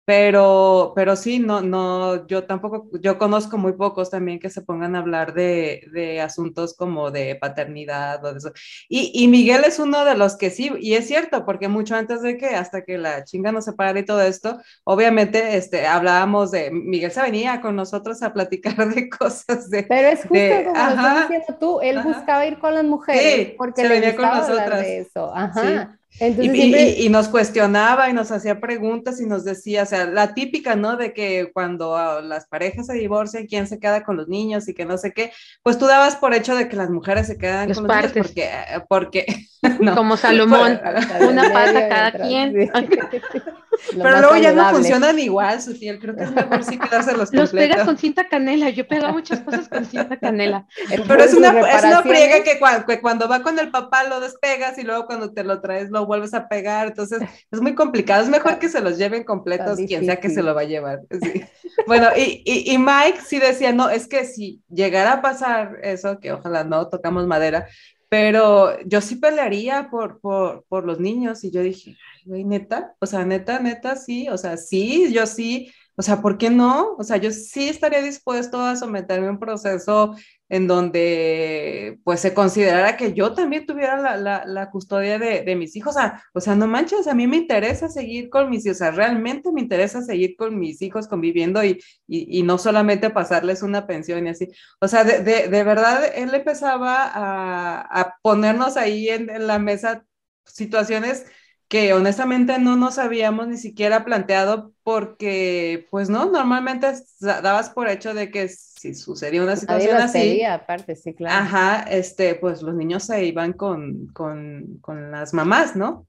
pero, pero sí, no, no, yo tampoco, yo conozco muy pocos también que se pongan a hablar de, de asuntos como de paternidad o de eso. Y, y, Miguel es uno de los que sí, y es cierto, porque mucho antes de que, hasta que la chinga nos separe y todo esto, obviamente, este, hablábamos de, Miguel se venía con nosotros a platicar de cosas de... Pero es justo como lo estás diciendo tú, él buscaba ir con las mujeres porque se le venía con nosotras. de eso, ajá y, nos cuestionaba y nos hacía preguntas y nos decía, o sea, la típica, ¿no? De que cuando ah, las parejas se divorcian, ¿quién se queda con los niños y que no sé qué? Pues tú dabas por hecho de que las mujeres se quedan con los niños porque, porque como Salomón, una pata cada quien. Pero luego ya no funcionan igual, Sutiel. Creo que es mejor sí quedárselos Los pegas con cinta canela. Yo pego muchas cosas con cinta canela. Pero es una, es una friega que cuando, que cuando, va con el papá lo despegas y luego cuando te lo traes lo vuelves a pegar. Entonces es muy complicado. Es mejor que se los lleven completos quien sea que se lo va a llevar. Bueno, y, y, y Mike sí decía, no, es que si llegara a pasar eso, que ojalá no tocamos madera, pero yo sí pelearía por, por, por los niños y yo dije, güey, neta, o sea, neta, neta, sí, o sea, sí, yo sí, o sea, ¿por qué no? O sea, yo sí estaría dispuesto a someterme a un proceso en donde pues se considerara que yo también tuviera la, la, custodia de, de, mis hijos. O sea, o sea, no manches, a mí me interesa seguir con mis hijos, o sea, realmente me interesa seguir con mis hijos conviviendo y, y, y no solamente pasarles una pensión y así. O sea, de, de, de verdad, él empezaba a, a ponernos ahí en, en la mesa situaciones que honestamente no nos habíamos ni siquiera planteado porque, pues no, normalmente dabas por hecho de que si sucedía una situación así, aparte, sí, claro. Ajá, este, pues los niños se iban con, con, con, las mamás, ¿no?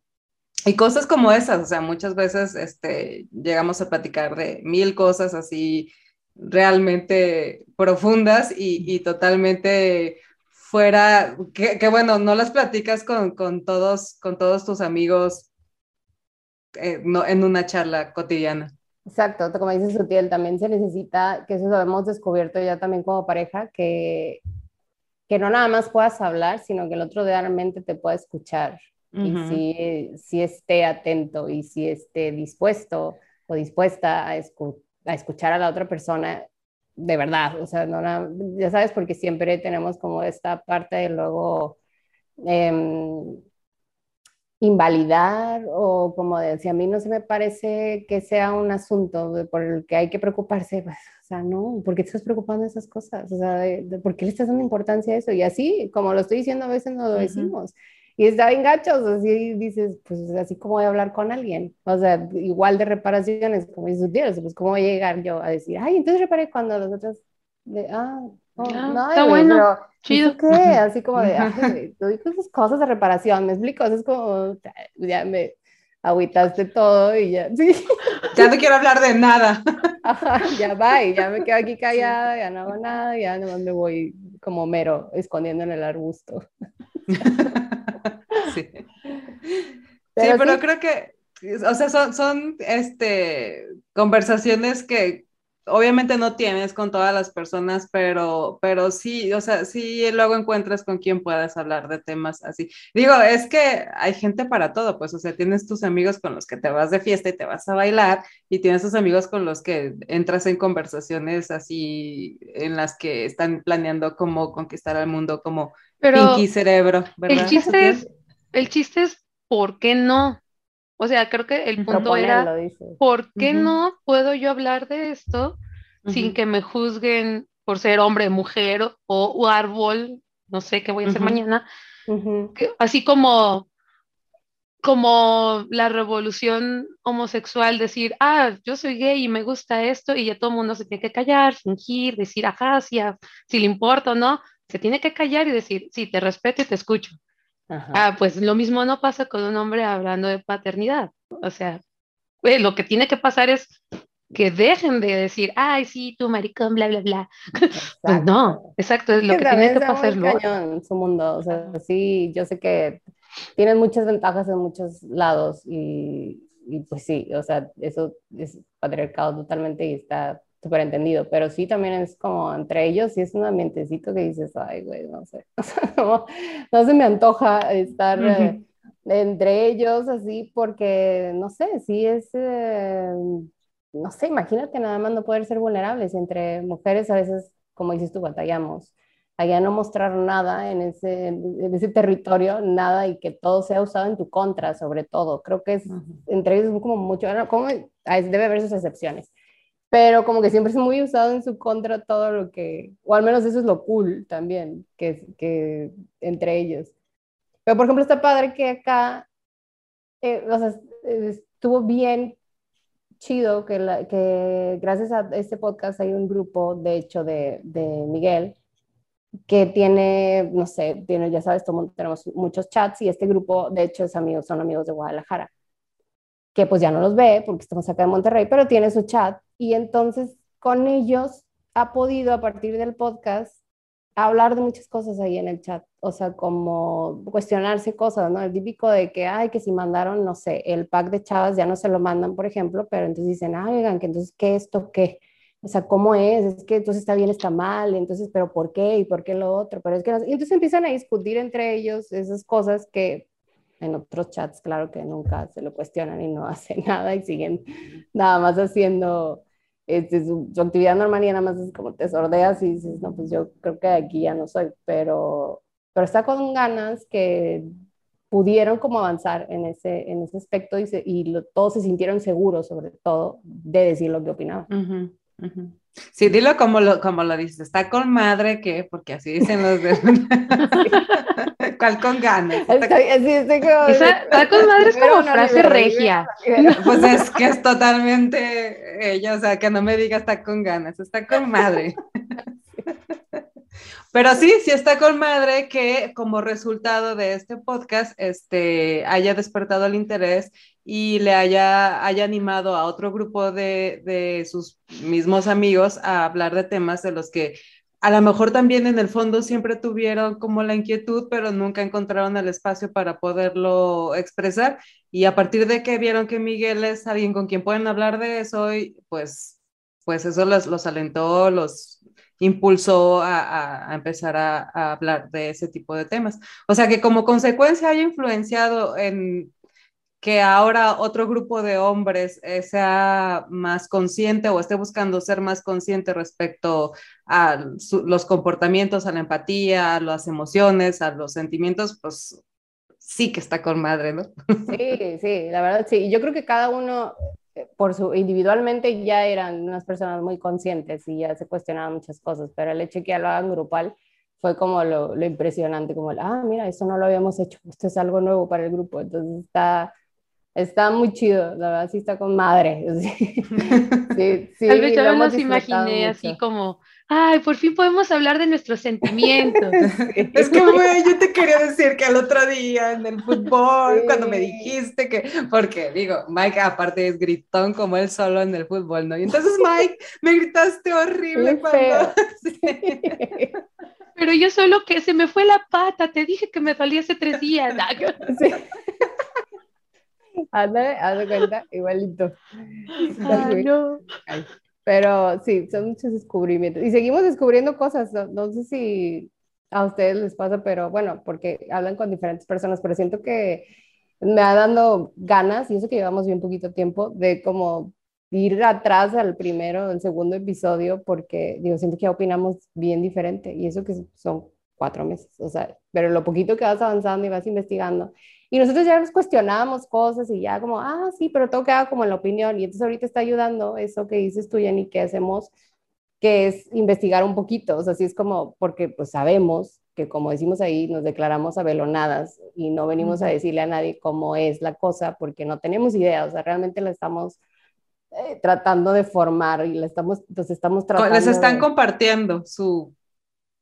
Y cosas como esas, o sea, muchas veces este, llegamos a platicar de mil cosas así realmente profundas y, totalmente fuera, que, bueno, no las platicas con, todos, con todos tus amigos eh, en una charla cotidiana. Exacto, como dice Sutiel, también se necesita, que eso lo hemos descubierto ya también como pareja, que, que no nada más puedas hablar, sino que el otro realmente te pueda escuchar y si, si esté atento y si esté dispuesto o dispuesta a, a escuchar a la otra persona de verdad, o sea, no, ya sabes, porque siempre tenemos como esta parte de luego em, invalidar o como decía, a mí no se me parece que sea un asunto por el que hay que preocuparse, pues, o sea, no, ¿por qué te estás preocupando de esas cosas? O sea, de, ¿por qué le estás dando importancia a eso? Y así, como lo estoy diciendo, a veces no lo decimos. Y está bien gachos, así dices, pues así como voy a hablar con alguien. O sea, igual de reparaciones, como dices, pues cómo voy a llegar yo a decir, ay, entonces reparé cuando los otros, de, ah, oh, ah, no, está bueno, chido. ¿Qué? Así como de, ay, tú dices cosas de reparación, me explico, es como, ya me agüitaste todo y ya, sí. Ya no quiero hablar de nada. Ajá, ya va, ya me quedo aquí callada, ya no hago nada, ya nomás me voy como mero escondiendo en el arbusto. sí. Pero, creo que, o sea, son, son este, conversaciones que obviamente no tienes con todas las personas, pero, pero sí, o sea, sí luego encuentras con quien puedas hablar de temas así. Digo, es que hay gente para todo, pues, o sea, tienes tus amigos con los que te vas de fiesta y te vas a bailar, y tienes tus amigos con los que entras en conversaciones así en las que están planeando cómo conquistar al mundo como pero Pinky Cerebro, ¿verdad? El chiste es, el chiste es, ¿por qué no? O sea, creo que el punto era, ¿por qué no puedo yo hablar de esto sin que me juzguen por ser hombre, mujer o, árbol? No sé qué voy a hacer mañana. así como, como la revolución homosexual, decir, ah, yo soy gay y me gusta esto, y ya todo el mundo se tiene que callar, fingir, decir, ajá, si, si le importa o no, se tiene que callar y decir, sí, te respeto y te escucho. Ah, pues lo mismo no pasa con un hombre hablando de paternidad. O sea, eh, lo que tiene que pasar es que dejen de decir, ay, sí, tú maricón, bla, bla, bla. Pues no, exacto, es lo que, tiene que pasar. en su mundo, o sea, sí, yo sé que tienen muchas ventajas en muchos lados y, y pues sí, o sea, eso es patriarcado totalmente y está súper entendido, pero sí también es como entre ellos, y es un ambientecito que dices, ay, güey, no sé, no, se me antoja estar eh, entre ellos así, porque, no sé, sí es, eh, no sé, imagínate nada más no poder ser vulnerables, entre mujeres a veces, como dices tú, batallamos, allá no mostrar nada en ese, en ese territorio, nada, y que todo sea usado en tu contra, sobre todo, creo que es, entre ellos como mucho, como, debe haber sus excepciones, pero como que siempre es muy usado en su contra todo lo que, o al menos eso es lo cool también, que, que entre ellos. Pero por ejemplo está padre que acá, eh, o sea, estuvo bien chido que, la, que gracias a este podcast hay un grupo, de hecho, de, de Miguel, que tiene, no sé, tiene, ya sabes, tenemos muchos chats y este grupo, de hecho, es amigos, son amigos de Guadalajara que pues ya no los ve porque estamos acá en Monterrey, pero tiene su chat y entonces con ellos ha podido a partir del podcast hablar de muchas cosas ahí en el chat, o sea, como cuestionarse cosas, ¿no? El típico de que, ay, que si mandaron, no sé, el pack de chavas ya no se lo mandan, por ejemplo, pero entonces dicen, ay, oigan, que entonces, ¿qué esto qué? O sea, ¿cómo es? Es que entonces está bien, está mal, entonces, ¿pero por qué? ¿Y por qué lo otro? Pero es que Y entonces empiezan a discutir entre ellos esas cosas que en otros chats, claro que nunca se lo cuestionan y no hacen nada y siguen nada más haciendo este, su, actividad normal y nada más es como te sordeas y dices, no, pues yo creo que aquí ya no soy, pero, pero está con ganas que pudieron como avanzar en ese, en ese aspecto y, y todos se sintieron seguros sobre todo de decir lo que opinaban. Sí, dilo como lo, como lo dices, está con madre que, porque así dicen los de... ¿Cuál con ganas? Está, con madre es como frase regia. Pues es que es totalmente ella, o sea, que no me diga está con ganas, está con madre. Pero sí, sí está con madre que como resultado de este podcast este, haya despertado el interés y le haya, haya animado a otro grupo de, de sus mismos amigos a hablar de temas de los que a lo mejor también en el fondo siempre tuvieron como la inquietud, pero nunca encontraron el espacio para poderlo expresar. Y a partir de que vieron que Miguel es alguien con quien pueden hablar de eso, pues, pues eso los, los alentó, los impulsó a, a, empezar a, a, hablar de ese tipo de temas. O sea que como consecuencia haya influenciado en que ahora otro grupo de hombres eh, sea más consciente o esté buscando ser más consciente respecto a los comportamientos, a la empatía, a las emociones, a los sentimientos, pues sí que está con madre, ¿no? Sí, sí, la verdad sí. Yo creo que cada uno eh, por su individualmente ya eran unas personas muy conscientes y ya se cuestionaban muchas cosas, pero el hecho de que ya lo hagan grupal fue como lo, lo impresionante, como, ah, mira, eso no lo habíamos hecho, esto es algo nuevo para el grupo, entonces está, Está muy chido, la verdad, sí está con madre. Sí, sí, Tal vez yo me los imaginé así como, ay, por fin podemos hablar de nuestros sentimientos. es que, güey, yo te quería decir que el otro día en el fútbol, cuando me dijiste que, porque digo, Mike aparte es gritón como él solo en el fútbol, ¿no? Y entonces, Mike, me gritaste horrible cuando... Pero yo solo que se me fue la pata, te dije que me dolía hace tres días. Sí. Ándale, haz de cuenta, igualito. no. Pero sí, son muchos descubrimientos. Y seguimos descubriendo cosas. No, sé si a ustedes les pasa, pero bueno, porque hablan con diferentes personas, pero siento que me ha dando ganas, y eso que llevamos bien poquito tiempo, de como ir atrás al primero, al segundo episodio, porque digo, siento que opinamos bien diferente, y eso que son cuatro meses, o sea, pero lo poquito que vas avanzando y vas investigando, y nosotros ya nos cuestionábamos cosas y ya como, ah, sí, pero todo queda como en la opinión. Y entonces ahorita está ayudando eso que dices tú, Jenny, que hacemos, que es investigar un poquito. O sea, sí es como, porque pues sabemos que como decimos ahí, nos declaramos abelonadas y no venimos a decirle a nadie cómo es la cosa porque no tenemos idea. O sea, realmente la estamos eh, tratando de formar y la estamos, entonces estamos tratando. Les están compartiendo su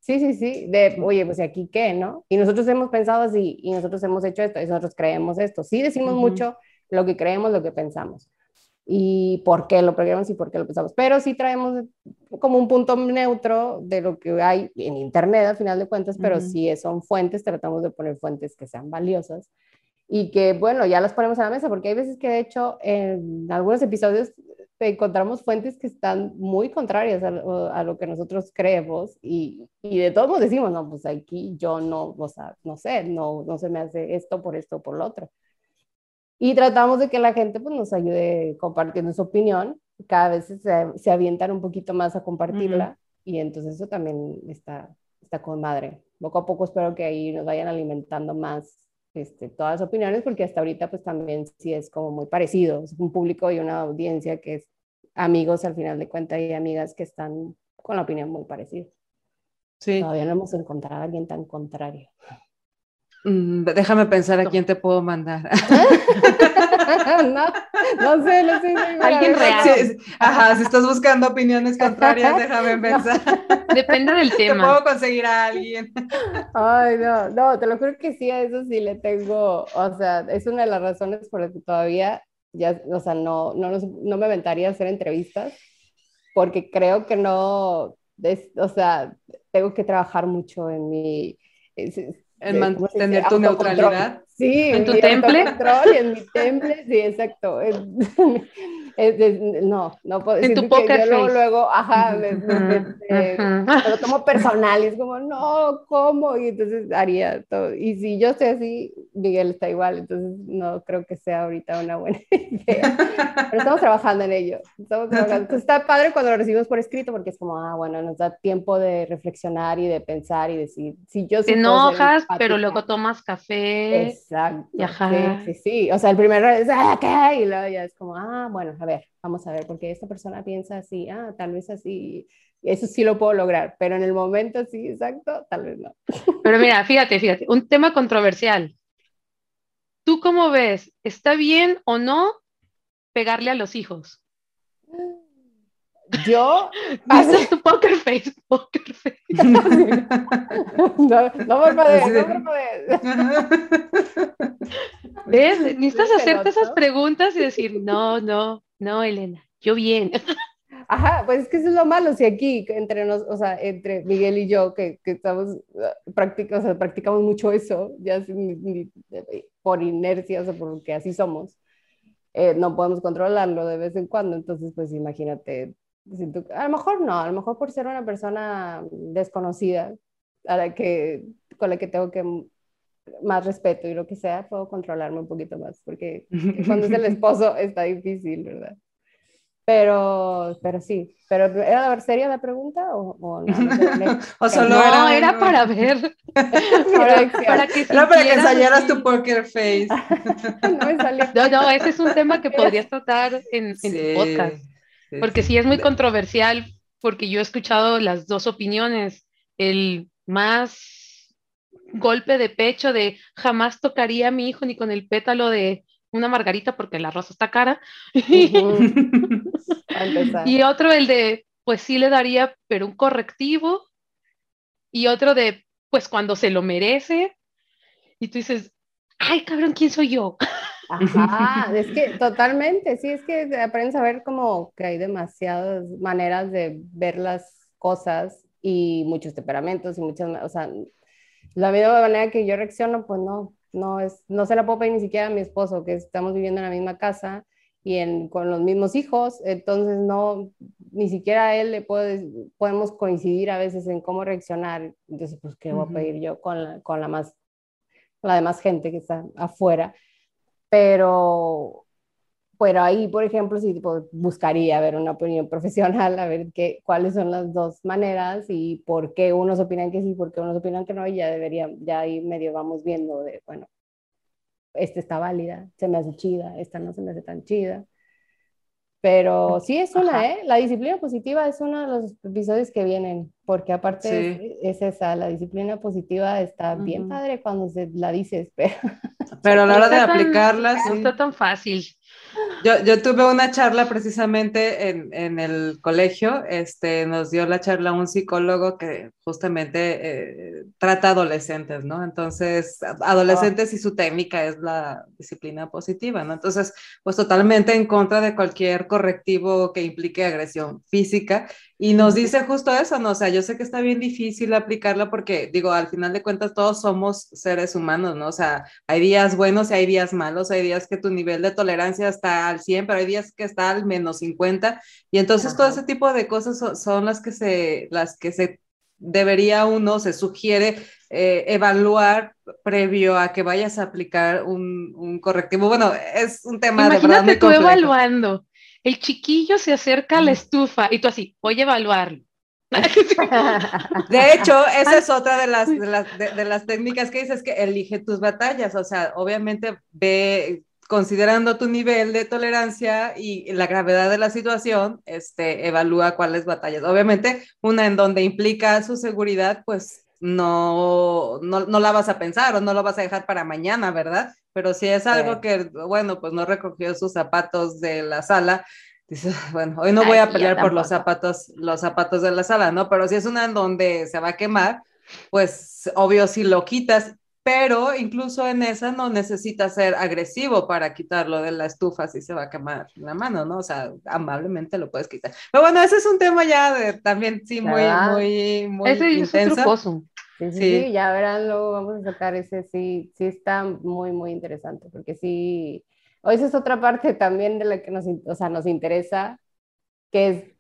Sí, sí, sí, de, oye, pues aquí qué, ¿no? Y nosotros hemos pensado así, y nosotros hemos hecho esto, y nosotros creemos esto. Sí decimos mucho lo que creemos, lo que pensamos, y por qué lo creemos y por qué lo pensamos, pero sí traemos como un punto neutro de lo que hay en Internet, al final de cuentas, pero sí son fuentes, tratamos de poner fuentes que sean valiosas y que, bueno, ya las ponemos a la mesa, porque hay veces que, de hecho, en algunos episodios encontramos fuentes que están muy contrarias a, lo que nosotros creemos y, y, de todos nos decimos, no, pues aquí yo no, o sea, no sé, no, no se me hace esto por esto o por lo otro. Y tratamos de que la gente pues, nos ayude compartiendo su opinión, cada vez se, se avientan un poquito más a compartirla y entonces eso también está, está con madre. Poco a poco espero que ahí nos vayan alimentando más este, todas opiniones, porque hasta ahorita pues también sí es como muy parecido, es un público y una audiencia que es amigos al final de cuentas y amigas que están con la opinión muy parecida. Sí. Todavía no hemos encontrado a alguien tan contrario. Mm, déjame pensar a quién te puedo mandar. no, no sé, no sé. Alguien real. ajá, si estás buscando opiniones contrarias, déjame pensar. Depende del tema. Te puedo conseguir a alguien. Ay, no, no, te lo juro que sí, a eso sí le tengo, o sea, es una de las razones por las que todavía, ya, o sea, no, no, no me aventaría a hacer entrevistas, porque creo que no, o sea, tengo que trabajar mucho en mi en mantener tu neutralidad. Sí, en tu temple. Control, en mi temple, sí, exacto. no, no puedo En tu poker luego, luego, ajá, me, lo tomo personal y es como, no, ¿cómo? Y entonces haría todo. Y si yo estoy así, Miguel está igual, entonces no creo que sea ahorita una buena idea. Pero estamos trabajando en ello. Estamos trabajando. Entonces está padre cuando lo recibimos por escrito porque es como, ah, bueno, nos da tiempo de reflexionar y de pensar y decir, si yo... Te enojas, pero luego tomas café. Exacto. Sí, sí, sí. O sea, el primero es, ah, ¿qué? Y luego ya es como, ah, bueno, a ver, vamos a ver, porque esta persona piensa así, ah, tal vez así. Eso sí lo puedo lograr, pero en el momento sí, exacto, tal vez no. Pero mira, fíjate, fíjate, un tema controversial. ¿Tú cómo ves? ¿Está bien o no pegarle a los hijos? Yo. Haces tu poker face, poker face. no, no parpadees, no ¿Ves? Necesitas hacerte esas preguntas y decir, no, no, no, Elena, yo bien. Ajá, pues es que eso es lo malo, si aquí entre nos, o sea, entre Miguel y yo, que, que estamos, ah, practicamos, o sea, practicamos mucho eso, ya por inercia, o sea, porque así somos, eh, no podemos controlarlo de vez en cuando, entonces, pues imagínate, a lo mejor no, a lo mejor por ser una persona desconocida, a la que, con la que tengo que más respeto y lo que sea, puedo controlarme un poquito más, porque cuando es el esposo está difícil, ¿verdad? Pero, pero sí, pero ¿era seria la pregunta o, o no? o solo no, era, era para ver. para, para que era para que ensayaras tu poker face. no, me salió. no, no, ese es un tema que podrías tratar en, en tu podcast. Porque sí es muy controversial, porque yo he escuchado las dos opiniones. El más golpe de pecho de jamás tocaría a mi hijo ni con el pétalo de una margarita porque la rosa está cara. y otro el de, pues sí le daría, pero un correctivo. Y otro de, pues cuando se lo merece. Y tú dices, ay, cabrón, ¿quién soy yo? Ajá, es que totalmente, sí, es que aprendes a ver como que hay demasiadas maneras de ver las cosas y muchos temperamentos y muchas, o sea, la misma manera que yo reacciono, pues no, no, es, no se la puedo pedir ni siquiera a mi esposo, que estamos viviendo en la misma casa y en, con los mismos hijos, entonces no, ni siquiera a él le podemos coincidir a veces en cómo reaccionar, entonces pues qué voy a pedir yo con la, con la más, la demás gente que está afuera, pero, pero ahí, por ejemplo, sí buscaría ver una opinión profesional, a ver qué, cuáles son las dos maneras y por qué unos opinan que sí, por qué unos opinan que no, y ya debería, ya ahí medio vamos viendo de, bueno, esta está válida, se me hace chida, esta no se me hace tan chida. Pero sí es una, ¿eh? La disciplina positiva es uno de los episodios que vienen, porque aparte es, esa, la disciplina positiva está bien padre cuando se la dices, pero... Pero a la hora de aplicarla... No está tan fácil. Yo, yo, tuve una charla precisamente en, en, el colegio, este, nos dio la charla un psicólogo que justamente eh, trata adolescentes, ¿no? Entonces, adolescentes y su técnica es la disciplina positiva, ¿no? Entonces, pues totalmente en contra de cualquier correctivo que implique agresión física y nos dice justo eso, ¿no? O sea, yo sé que está bien difícil aplicarla porque, digo, al final de cuentas todos somos seres humanos, ¿no? O sea, hay días buenos y hay días malos, hay días que tu nivel de tolerancia está al 100, pero hay días que está al menos 50. Y entonces todo ese tipo de cosas son, las que se, las que se debería uno, se sugiere eh, evaluar previo a que vayas a aplicar un, un correctivo. Bueno, es un tema de verdad muy tú evaluando el chiquillo se acerca a la estufa y tú así, voy a evaluarlo. De hecho, esa es otra de las, de las, técnicas que dices, que elige tus batallas, o sea, obviamente ve considerando tu nivel de tolerancia y la gravedad de la situación, este, evalúa cuáles batallas. Obviamente, una en donde implica su seguridad, pues no, no, no, la vas a pensar o no lo vas a dejar para mañana, ¿verdad? Pero si es algo que, bueno, pues no recogió sus zapatos de la sala, dices, bueno, hoy no voy a pelear por los zapatos, los zapatos de la sala, ¿no? Pero si es una en donde se va a quemar, pues obvio si lo quitas, pero incluso en esa no necesitas ser agresivo para quitarlo de la estufa si se va a quemar la mano, ¿no? O sea, amablemente lo puedes quitar. Pero bueno, ese es un tema ya de también, sí, muy, muy, muy ese intenso. Es Sí, sí, ya verán, luego vamos a sacar ese, sí, sí está muy, muy interesante, porque sí, o esa es otra parte también de la que nos, o sea, nos interesa, que es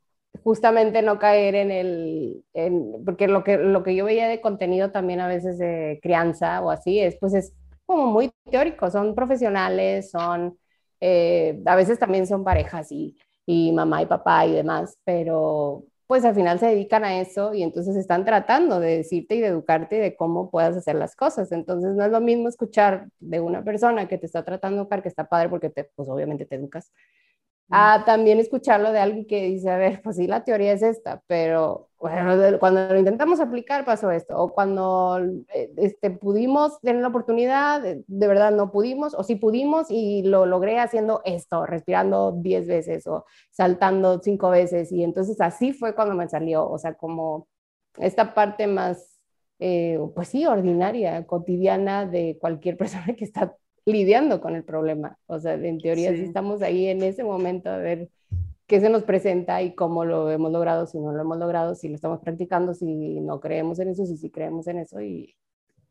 justamente no caer en el, en, porque lo que, lo que yo veía de contenido también a veces de crianza o así, es pues es como muy teórico, son profesionales, son, eh, a veces también son parejas y, y mamá y papá y demás, pero pues al final se dedican a eso y entonces están tratando de decirte y de educarte de cómo puedas hacer las cosas. Entonces no es lo mismo escuchar de una persona que te está tratando de educar, que está padre porque te, pues obviamente te educas, a también escucharlo de alguien que dice, a ver, pues sí, la teoría es esta, pero bueno, cuando lo intentamos aplicar pasó esto, o cuando eh, este, pudimos tener la oportunidad, de verdad no pudimos, o sí pudimos y lo logré haciendo esto, respirando 10 veces o saltando 5 veces, y entonces así fue cuando me salió, o sea, como esta parte más, eh, pues sí, ordinaria, cotidiana de cualquier persona que está lidiando con el problema. O sea, en teoría sí. estamos ahí en ese momento a ver qué se nos presenta y cómo lo hemos logrado, si no lo hemos logrado, si lo estamos practicando, si no creemos en eso, si sí creemos en eso. Y,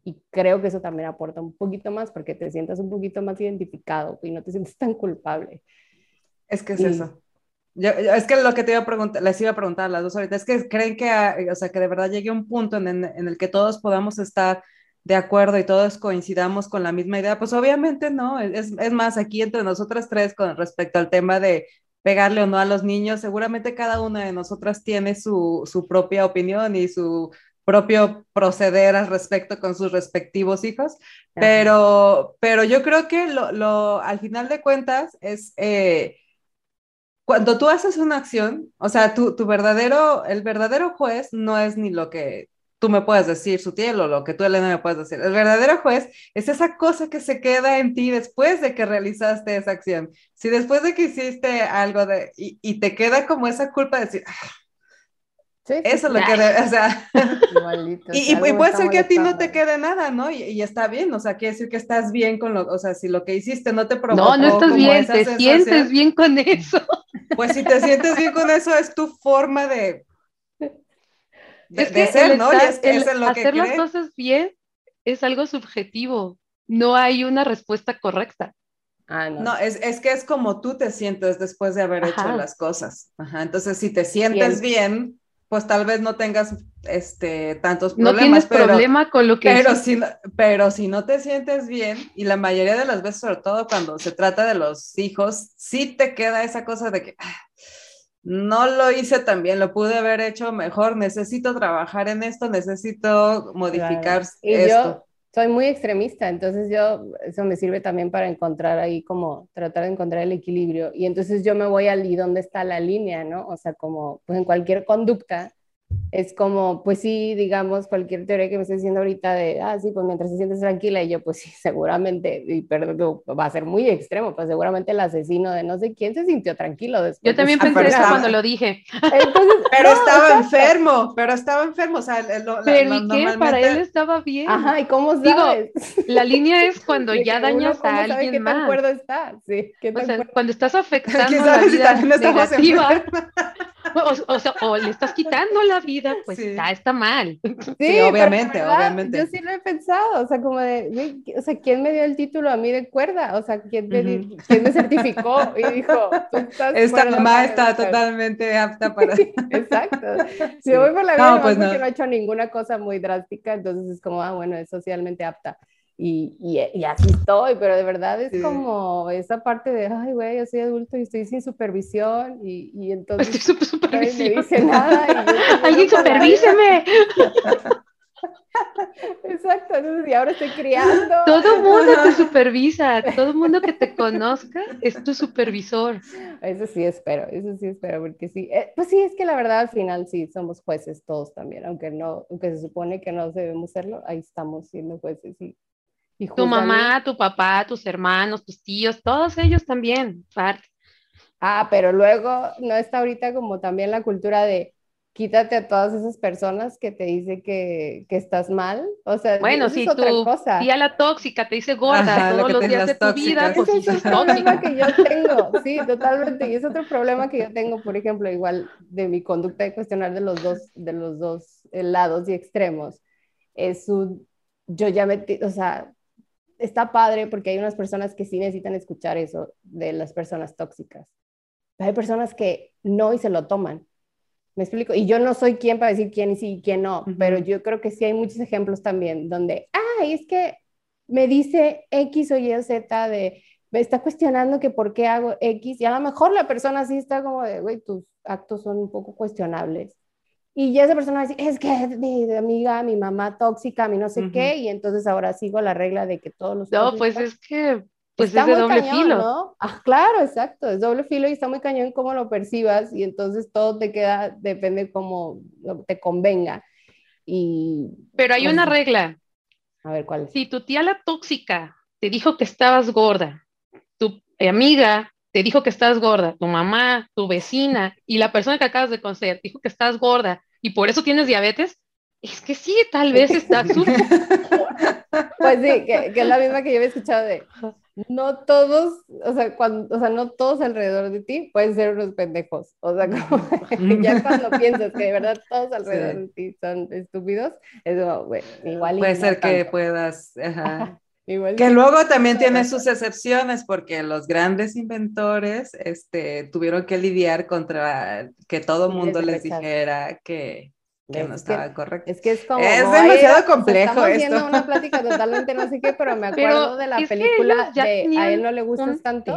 y creo que eso también aporta un poquito más porque te sientas un poquito más identificado y no te sientes tan culpable. Es que es eso. Yo, es que lo que te iba a preguntar, les iba a preguntar a las dos ahorita, es que creen que, o sea, que de verdad llegue un punto en, en, en el que todos podamos estar de acuerdo y todos coincidamos con la misma idea, pues obviamente no. Es, es, más, aquí entre nosotras tres con respecto al tema de pegarle o no a los niños, seguramente cada una de nosotras tiene su, su propia opinión y su propio proceder al respecto con sus respectivos hijos, pero, pero yo creo que lo, lo, al final de cuentas es... Eh, cuando tú haces una acción, o sea, tu, tu verdadero, el verdadero juez no es ni lo que tú me puedes decir, Sutiel, o lo que tú, Elena, me puedes decir. El verdadero juez es esa cosa que se queda en ti después de que realizaste esa acción. Si después de que hiciste algo de, y, y te queda como esa culpa de decir, ah, sí, eso es lo que, o sea, Igualito, y, y, puede ser que a ti no te quede nada, ¿no? Y, y, está bien, o sea, quiere decir que estás bien con lo, o sea, si lo que hiciste no te provocó. No, no estás bien, te sientes bien con eso. Pues si te sientes bien con eso, es tu forma de de, es de ser, ¿no? Estar, y es que el, es lo hacer que las cree. cosas bien es algo subjetivo. No hay una respuesta correcta. Ah, no. no, es, es que es como tú te sientes después de haber Ajá. hecho las cosas. Ajá. Entonces, si te sientes bien. bien, pues tal vez no tengas este, tantos problemas. No tienes pero, problema con lo que pero si, pero si no te sientes bien, y la mayoría de las veces, sobre todo cuando se trata de los hijos, sí te queda esa cosa de que, ah, no lo hice tan bien, lo pude haber hecho mejor, necesito trabajar en esto, necesito modificar claro. y esto. Yo soy muy extremista, entonces yo, eso me sirve también para encontrar ahí como, tratar de encontrar el equilibrio. Y entonces yo me voy al y dónde está la línea, ¿no? O sea, como, pues en cualquier conducta, es como, pues sí, digamos, cualquier teoría que me esté diciendo ahorita de, ah, sí, pues mientras te sientes tranquila, y yo, pues sí, seguramente, y perdón, va a ser muy extremo, pues seguramente el asesino de no sé quién se sintió tranquilo después. Yo también Ah, pensé pero eso estaba- cuando lo dije. Entonces, Pero no, estaba exacto. enfermo, pero estaba enfermo, o sea, lo- la- Pero lo- ¿y qué? Para normalmente- él estaba bien. Ajá, ¿y cómo Digo, sabes? La línea es cuando ya uno dañas a sabe alguien qué tan más. cuerdo está, sí, qué O sea, cuerdo- cuando estás afectando ¿Quién la sabe si vida estamos negativa, o, o sea, o le estás quitando la vida, pues Sí. ya está mal. Sí, Sí, obviamente, verdad, obviamente. Yo sí lo he pensado, o sea, como de, o sea, ¿quién me dio el título a mí de cuerda? O sea, ¿quién me, di- Ujú. ¿quién me certificó? Y dijo, tú estás Esta mamá está educar". totalmente apta para... Exacto. Si Sí. voy por la vida, No, pues no. no. he hecho ninguna cosa muy drástica, entonces es como, ah, bueno, es socialmente apta. Y, y, y así estoy, pero de verdad es Sí. como esa parte de, ay, güey, yo soy adulto y estoy sin supervisión, y, y Estoy entonces súper nadie me supervisión. dice nada. y Alguien supervíseme. Exacto, entonces, y ahora estoy criando. Todo mundo te supervisa, todo mundo que te conozca es tu supervisor. Eso sí espero, eso sí espero, porque sí, eh, pues sí, es que la verdad al final sí somos jueces todos también, aunque no, aunque se supone que no debemos serlo, ahí estamos siendo jueces y, y Tu mamá, tu papá, tus hermanos, tus tíos, todos ellos también. parte. Ah, pero luego no está ahorita como también la cultura de quítate a todas esas personas que te dicen que, que estás mal, o sea, Bueno, si es otra tu cosa. tía la tóxica te dice gorda Ajá, lo todos que los días de tu vida, pues es es otro problema que yo tengo, sí, totalmente. Y es otro problema que yo tengo, por ejemplo, igual de mi conducta de cuestionar de los dos, de los dos eh, lados y extremos. Es un, yo ya me, o sea, está padre porque hay unas personas que sí necesitan escuchar eso de las personas tóxicas. Pero hay personas que no y se lo toman. ¿Me explico? Y yo no soy quien para decir quién sí y quién no, pero yo creo que sí hay muchos ejemplos también donde, ay, es que me dice X o Y o Z de, me está cuestionando que por qué hago X y a lo mejor la persona sí está como de, güey, tus actos son un poco cuestionables. Y ya esa persona va a decir, es que mi amiga, mi mamá tóxica, mi no sé qué, y entonces ahora sigo la regla de que todos los No, pues es que pues es de doble filo. ¿no? Ah, claro, exacto, es doble filo y está muy cañón cómo lo percibas y entonces todo te queda, depende cómo te convenga. Y, Pero hay una regla. A ver, ¿cuál Si tu tía la tóxica te dijo que estabas gorda, tu amiga te dijo que estás gorda, tu mamá, tu vecina y la persona que acabas de conocer dijo que estás gorda y por eso tienes diabetes, es que sí, tal vez está pues sí, que, es la misma que yo había escuchado de no todos, o sea, cuando, o sea, no todos alrededor de ti pueden ser unos pendejos. O sea, como ya cuando piensas que de verdad todos alrededor de ti son estúpidos, es como, bueno, igual. Puede ser que puedas, ajá. Que luego también tiene sus excepciones porque los grandes inventores este, tuvieron que lidiar contra que todo el mundo les dijera que, que no estaba correcto. Es que es como. Es demasiado complejo. Estamos haciendo una plática totalmente no sé qué, pero me acuerdo de la película de A él no le gustas tanto.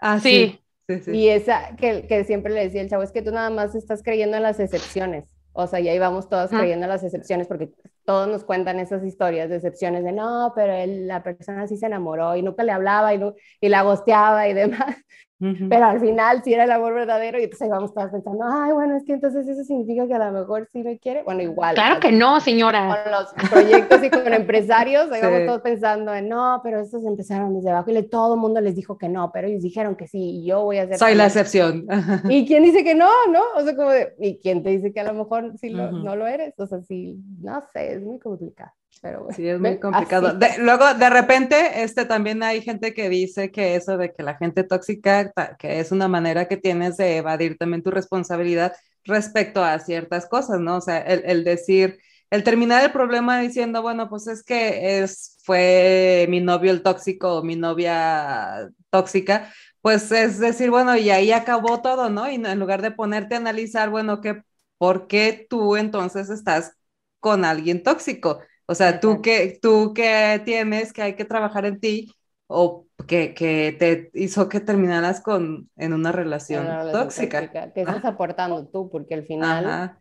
Ah, sí. Sí, sí. Y esa que, que, siempre le decía el chavo, es que tú nada más estás creyendo en las excepciones. O sea, y ahí vamos todas creyendo en las excepciones porque todos nos cuentan esas historias de excepciones de no, pero él, la persona sí se enamoró y nunca le hablaba y, y la gosteaba y demás. Pero al final sí era el amor verdadero y entonces ahí vamos todas pensando, ay, bueno, es que entonces eso significa que a lo mejor sí me quiere. Bueno, igual. Claro que no, señora. Con los proyectos y con empresarios, ahí vamos todos pensando en, no, pero estos empezaron desde abajo y todo el mundo les dijo que no, pero ellos dijeron que sí y yo voy a hacer. Soy la excepción. ¿Y quién dice que no, no? O sea, como de, ¿y quién te dice que a lo mejor sí no lo eres? O sea, sí, no sé, es muy complicado. Pero sí, es muy complicado. luego, de repente, este, también hay gente que dice que eso de que la gente tóxica, que es una manera que tienes de evadir también tu responsabilidad respecto a ciertas cosas, ¿no? O sea, el, el decir, el terminar el problema diciendo, bueno, pues es que es, fue mi novio el tóxico o mi novia tóxica, pues es decir, bueno, y ahí acabó todo, ¿no? Y en lugar de ponerte a analizar, bueno, que, ¿por qué tú entonces estás con alguien tóxico? O sea, tú que, tú que tienes que hay que trabajar en ti o que, que te hizo que terminaras con, en una relación, tóxica. Que estás aportando tú, porque al final,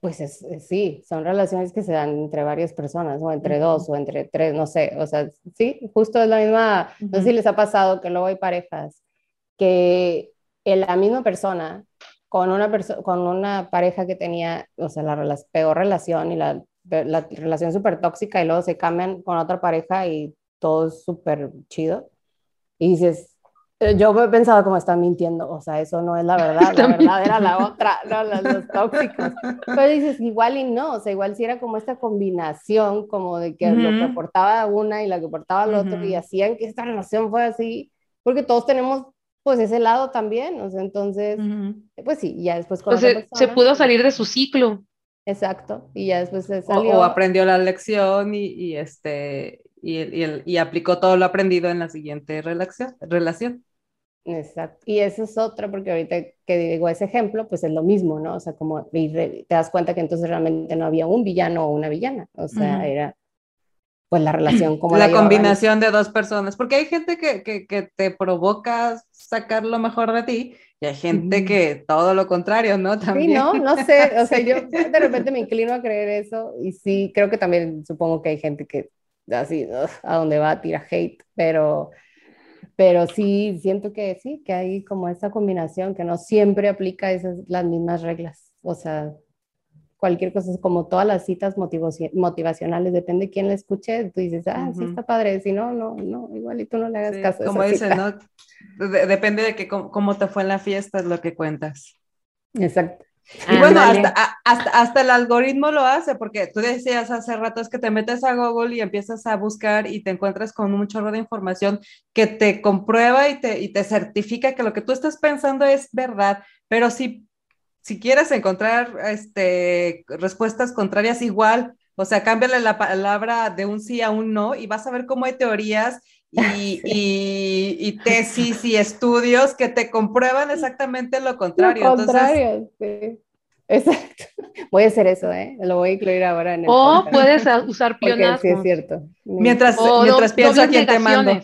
pues es, sí, son relaciones que se dan entre varias personas, o entre dos, o entre tres, no sé, o sea, sí, justo es la misma, no sé si les ha pasado que luego hay parejas que en la misma persona, con una, con una pareja que tenía, o sea, la peor relación y la la relación súper tóxica y luego se cambian con otra pareja y todo es súper chido. Y dices, eh, yo he pensado como están mintiendo, o sea, eso no es la verdad, la verdad era la otra, no, los, tóxicos. Pero dices, igual y no, o sea, igual si era como esta combinación, como de que lo que aportaba una y la que aportaba el otro, y hacían que esta relación fuera así, porque todos tenemos pues ese lado también, o sea, entonces, pues sí, ya después con pues se, pudo salir de su ciclo. Exacto, y ya después se salió. O, aprendió la lección y, y este, y, y, y, aplicó todo lo aprendido en la siguiente relación. relación. Exacto, y eso es otra, porque ahorita que digo ese ejemplo, pues es lo mismo, ¿no? O sea, como te das cuenta que entonces realmente no había un villano o una villana, o sea, era pues la relación como la, combinación de dos personas, porque hay gente que, que, que, te provoca sacar lo mejor de ti y hay gente que todo lo contrario, ¿no? También. Sí, no, no sé, o sea, yo de repente me inclino a creer eso y sí, creo que también supongo que hay gente que así, a donde va tira hate, pero, pero sí, siento que sí, que hay como esa combinación que no siempre aplica esas, las mismas reglas, o sea, cualquier cosa, como todas las citas motivacionales, depende de quién la escuche, tú dices, ah, sí está padre, si no, no, no, igual y tú no le hagas caso. Como dicen, ¿no? depende de que, cómo, te fue en la fiesta, es lo que cuentas. Exacto. Y bueno, hasta, hasta, hasta, el algoritmo lo hace, porque tú decías hace rato, es que te metes a Google y empiezas a buscar y te encuentras con un chorro de información que te comprueba y te, y te certifica que lo que tú estás pensando es verdad, pero si si quieres encontrar este, respuestas contrarias igual, o sea, cámbiale la palabra de un sí a un no y vas a ver cómo hay teorías y, y, tesis y estudios que te comprueban exactamente lo contrario. Lo contrario, sí. Exacto. Voy a hacer eso, ¿eh? Lo voy a incluir ahora en el O puedes usar pionazos. Sí, es cierto. Mientras, mientras pienso a quién te mando.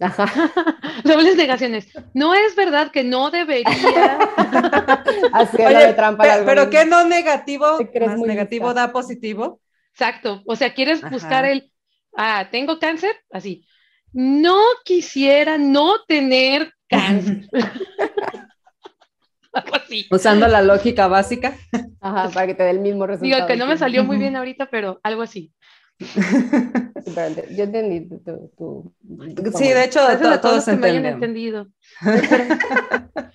Ajá. Dobles negaciones. No es verdad que no debería. Así Oye, de trampa. Pero, ¿qué no negativo? Más negativo da positivo. Exacto. O sea, quieres buscar el, ah, tengo cáncer, así. no quisiera no tener cáncer. Algo así. Usando la lógica básica. Ajá, para que te dé el mismo resultado. Digo que no me salió muy bien ahorita, pero algo así. yo entendí tu, Sí, de hecho, todos, todos me hayan entendido.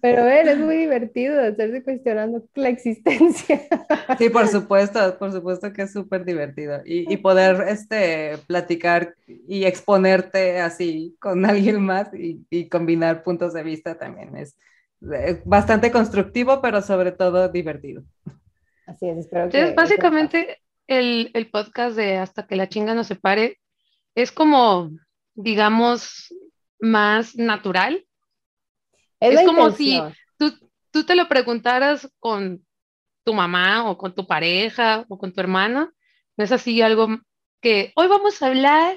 Pero ver, es muy divertido hacerse cuestionando la existencia. Sí, por supuesto, por supuesto que es súper divertido. Y, y, poder este, platicar y exponerte así con alguien más y, y combinar puntos de vista también es, es, bastante constructivo, pero sobre todo divertido. Así es, espero que... Entonces, básicamente, el, el podcast de Hasta que la chinga nos separe es como, digamos, más natural es, como si tú, tú, te lo preguntaras con tu mamá o con tu pareja o con tu hermano. No es así algo que hoy vamos a hablar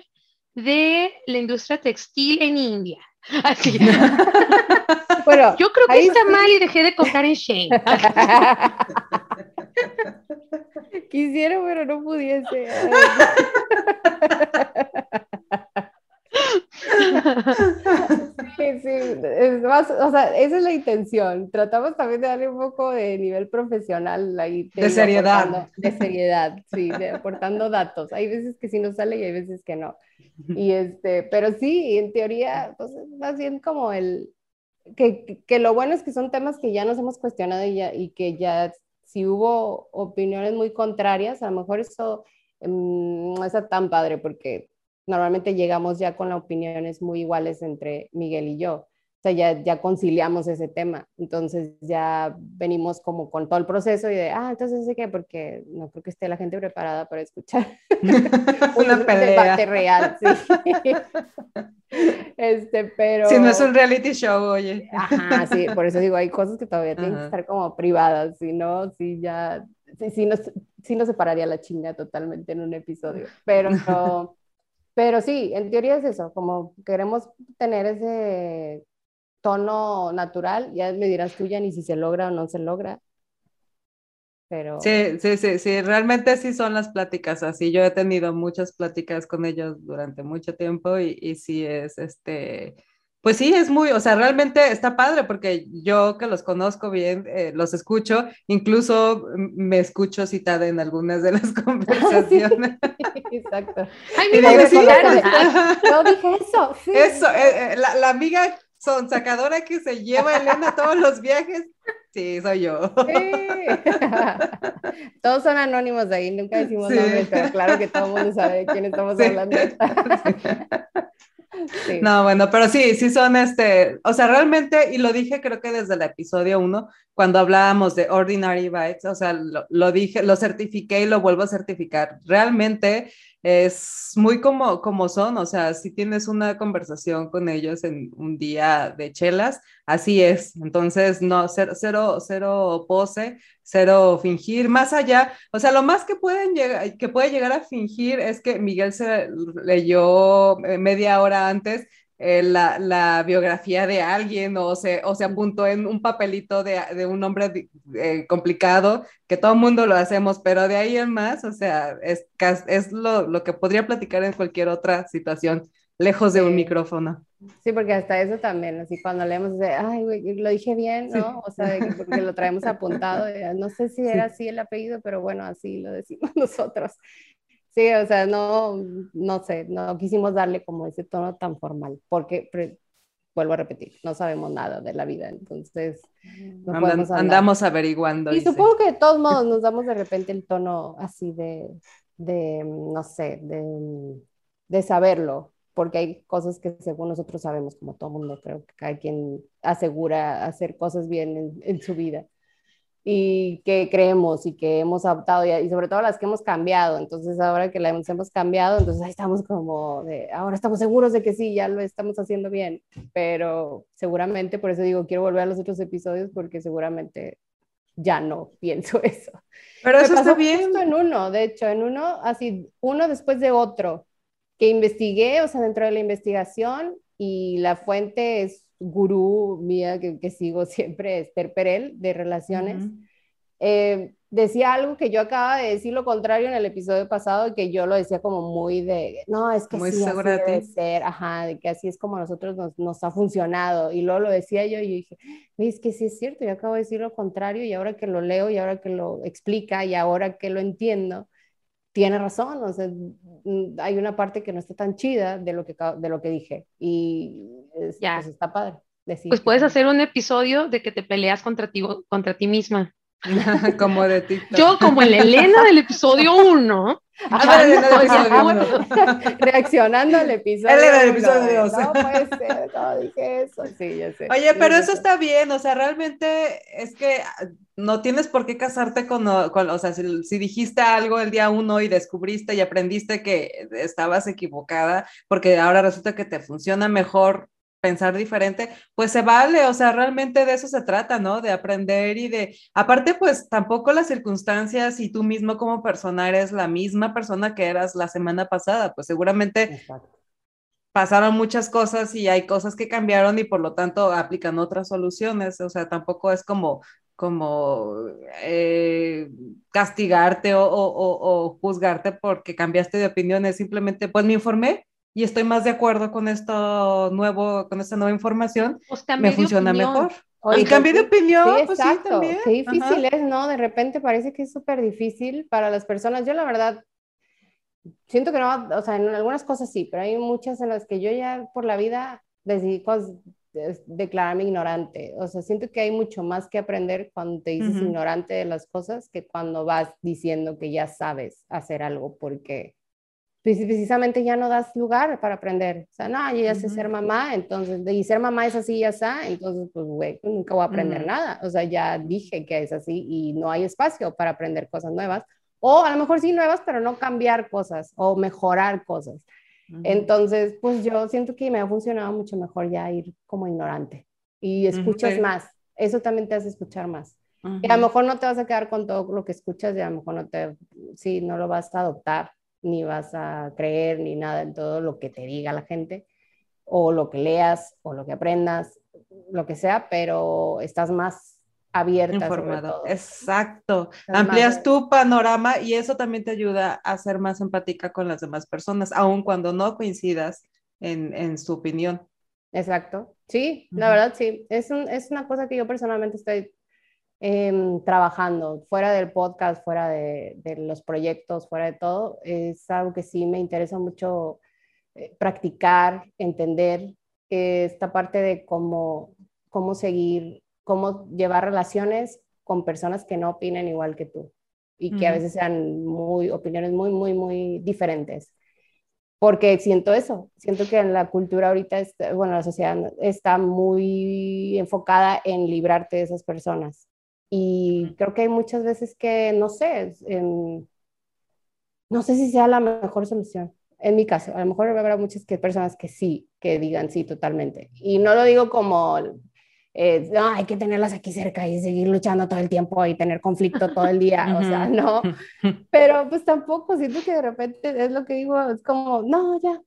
de la industria textil en India. Así. bueno, yo creo que está mal y dejé de comprar en Shane. Quisiera, pero no pudiese. Sí, sí, es más, o sea, esa es la intención. Tratamos también de darle un poco de nivel profesional ahí. De, seriedad. De seriedad, sí, de aportando datos. Hay veces que sí nos sale y hay veces que no. Y este, pero sí, en teoría, pues más bien como el, que, que, lo bueno es que son temas que ya nos hemos cuestionado y, ya, y que ya si hubo opiniones muy contrarias, a lo mejor eso mmm, no está tan padre porque normalmente llegamos ya con las opiniones muy iguales entre Miguel y yo. O sea, ya, ya conciliamos ese tema. Entonces ya venimos como con todo el proceso y de, ah, entonces sé qué, porque no creo que esté la gente preparada para escuchar un debate real. Sí. este, pero... Si no es un reality show, oye. Ajá, sí, por eso digo, hay cosas que todavía tienen que estar como privadas, si no, si ya, si, si, nos, si nos separaría la chinga totalmente en un episodio. Pero no pero sí, en teoría es eso, como queremos tener ese tono natural, ya me dirás tú ya ni si se logra o no se logra. Pero... Sí, sí, sí, sí, realmente sí son las pláticas así. Yo he tenido muchas pláticas con ellos durante mucho tiempo y, y sí es este, pues sí, es muy, o sea, realmente está padre porque yo que los conozco bien, eh, los escucho, incluso me escucho citada en algunas de las conversaciones. exacto. Ay, mira, me Yo dije eso. Eso, eh, eh, la, la, amiga sacadora que se lleva a Elena a todos los viajes, sí, soy yo. Todos son anónimos de ahí, nunca decimos nombres, pero claro que todo el mundo sabe de quién estamos hablando. No, bueno, pero sí, sí son este, o sea, realmente, y lo dije creo que desde el episodio 1, cuando hablábamos de Ordinary Bites, o sea, lo, lo, dije, lo certifiqué y lo vuelvo a certificar. Realmente es muy como, como son, o sea, si tienes una conversación con ellos en un día de chelas, así es. Entonces, no, cero, cero, cero pose, cero fingir, más allá, o sea, lo más que pueden llegar, que puede llegar a fingir es que Miguel se leyó eh, media hora antes eh, la, la, biografía de alguien o se, o se apuntó en un papelito de, de un nombre eh, complicado, que todo el mundo lo hacemos, pero de ahí en más, o sea, es, es lo, lo, que podría platicar en cualquier otra situación, lejos de un micrófono. Sí, porque hasta eso también, así cuando leemos de, ay, güey, lo dije bien, ¿no? O sea, porque lo traemos apuntado, no sé si era así el apellido, pero bueno, así lo decimos nosotros. Sí, o sea, no, no sé, no quisimos darle como ese tono tan formal, porque, vuelvo a repetir, no sabemos nada de la vida, entonces no andamos averiguando. Y supongo que de todos modos nos damos de repente el tono así de, de no sé, de, de saberlo, porque hay cosas que según nosotros sabemos, como todo mundo, creo que cada quien asegura hacer cosas bien en, en su vida y que creemos y que hemos adoptado y, sobre todo las que hemos cambiado. Entonces ahora que las hemos cambiado, entonces ahí estamos como de, ahora estamos seguros de que sí, ya lo estamos haciendo bien, pero seguramente, por eso digo, quiero volver a los otros episodios porque seguramente ya no pienso eso. Pero eso está bien. en uno, de hecho, en uno, así, uno después de otro, que investigué, o sea, dentro de la investigación y la fuente es gurú mía que, que, sigo siempre, Esther Perel, de relaciones. eh, decía algo que yo acababa de decir lo contrario en el episodio pasado, que yo lo decía como muy de, no, es que muy sí, segura así de debe ser, ajá, de que así es como a nosotros nos, nos ha funcionado. Y luego lo decía yo y yo dije, es que sí es cierto, yo acabo de decir lo contrario y ahora que lo leo y ahora que lo explica y ahora que lo entiendo, tiene razón, o sea, mm, hay una parte que no está tan chida de lo que, de lo que dije y es- Ya. pues está padre. Decir Pues puedes hacer un episodio de que te peleas contra ti, contra ti misma. Como de TikTok. Yo, como en la Elena del episodio 1, Ah, del reaccionando al episodio. Él era el uno, episodio de, dos. No puede ser, no dije eso. Sí, ya sé. Oye, Sí, pero eso sé. está bien, o sea, realmente es que ah, no tienes por qué casarte con, o- con- o sea, si, si dijiste algo el día uno y descubriste y aprendiste que estabas equivocada, porque ahora resulta que te funciona mejor pensar diferente, pues se vale, o sea, realmente de eso se trata, ¿no? De aprender y de, aparte, pues tampoco las circunstancias y tú mismo como persona eres la misma persona que eras la semana pasada, pues seguramente Exacto. pasaron muchas cosas y hay cosas que cambiaron y por lo tanto aplican otras soluciones. O sea, tampoco es como, como eh, castigarte o, o- o- o juzgarte porque cambiaste de opinión. Es simplemente, pues me informé y estoy más de acuerdo con esto nuevo, con esta nueva información. Pues Me de funciona opinión. mejor. Oye, y cambié de sí, opinión, Sí, pues sí, exacto. también. Qué difícil Ajá. es, ¿no? De repente parece que es súper difícil para las personas. Yo la verdad siento que no, o sea, en algunas cosas sí, pero hay muchas en las que yo ya por la vida decidí declararme ignorante. O sea, siento que hay mucho más que aprender cuando te dices ignorante de las cosas que cuando vas diciendo que ya sabes hacer algo porque precisamente ya no das lugar para aprender. O sea, no, yo ya sé Ujú. ser mamá, entonces, y ser mamá es así, ya está, entonces, pues, güey, pues, nunca voy a aprender Ujú. nada. O sea, ya dije que es así y no hay espacio para aprender cosas nuevas. O a lo mejor sí nuevas, pero no cambiar cosas o mejorar cosas. Ujú. Entonces, pues yo siento que me ha funcionado mucho mejor ya ir como ignorante y escuchas sí. más. Eso también te hace escuchar más. Y a lo mejor no te vas a quedar con todo lo que escuchas y a lo mejor no te, sí, no lo vas a adoptar, ni vas a creer, ni nada en todo lo que te diga la gente, o lo que leas, o lo que aprendas, lo que sea, pero estás más abierta. informado. Exacto. Estás Amplías más- tu panorama y eso también te ayuda a ser más empática con las demás personas, aun cuando no coincidas en, en su opinión. Exacto. Sí, la verdad sí. Es, un- es una cosa que yo personalmente estoy em, trabajando fuera del podcast, fuera de, de los proyectos, fuera de todo. Es algo que sí me interesa mucho eh, practicar, entender eh, esta parte de cómo, cómo seguir, cómo llevar relaciones con personas que no opinen igual que tú y que a Ujú. veces sean muy, opiniones muy, muy, muy diferentes porque siento eso, siento que en la cultura ahorita, está, bueno, la sociedad está muy enfocada en librarte de esas personas. Y creo que hay muchas veces que, no sé, em, no sé si sea la mejor solución. En mi caso, a lo mejor habrá muchas que, personas que sí, que digan sí totalmente. Y no lo digo como, eh, no, hay que tenerlas aquí cerca y seguir luchando todo el tiempo y tener conflicto todo el día. O sea, no. Pero pues tampoco, siento que de repente es lo que digo, es como, no, ya,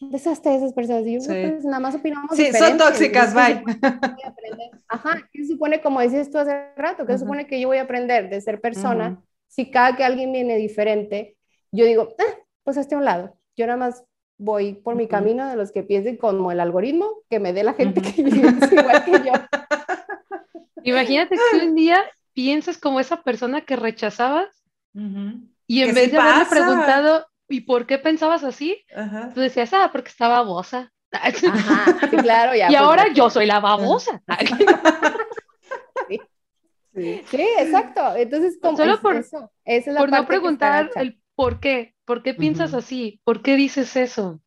deshazte de esas personas. Y yo, Sí. pues nada más opinamos Sí, son tóxicas, ¿Qué bye. Ajá, ¿qué se supone, como decías tú hace rato, qué se Ujú. supone que yo voy a aprender de ser persona? Ujú. Si cada que alguien viene diferente, yo digo, ah, pues hazte a un lado. Yo nada más voy por mi Ujú. camino de los que piensen como el algoritmo que me dé la gente que piensa igual que yo. Imagínate que un día pienses como esa persona que rechazabas y en vez sí de haberle pasa. preguntado, ¿y por qué pensabas así? Ajá. Tú decías, ah, porque estaba babosa. Ajá, sí, claro, ya. y pues, ahora yo soy la babosa. Sí. Sí, exacto. Entonces, como Solo es por- eso, esa es la Por no parte está preguntar el por qué. ¿Por qué piensas así? ¿Por qué dices eso?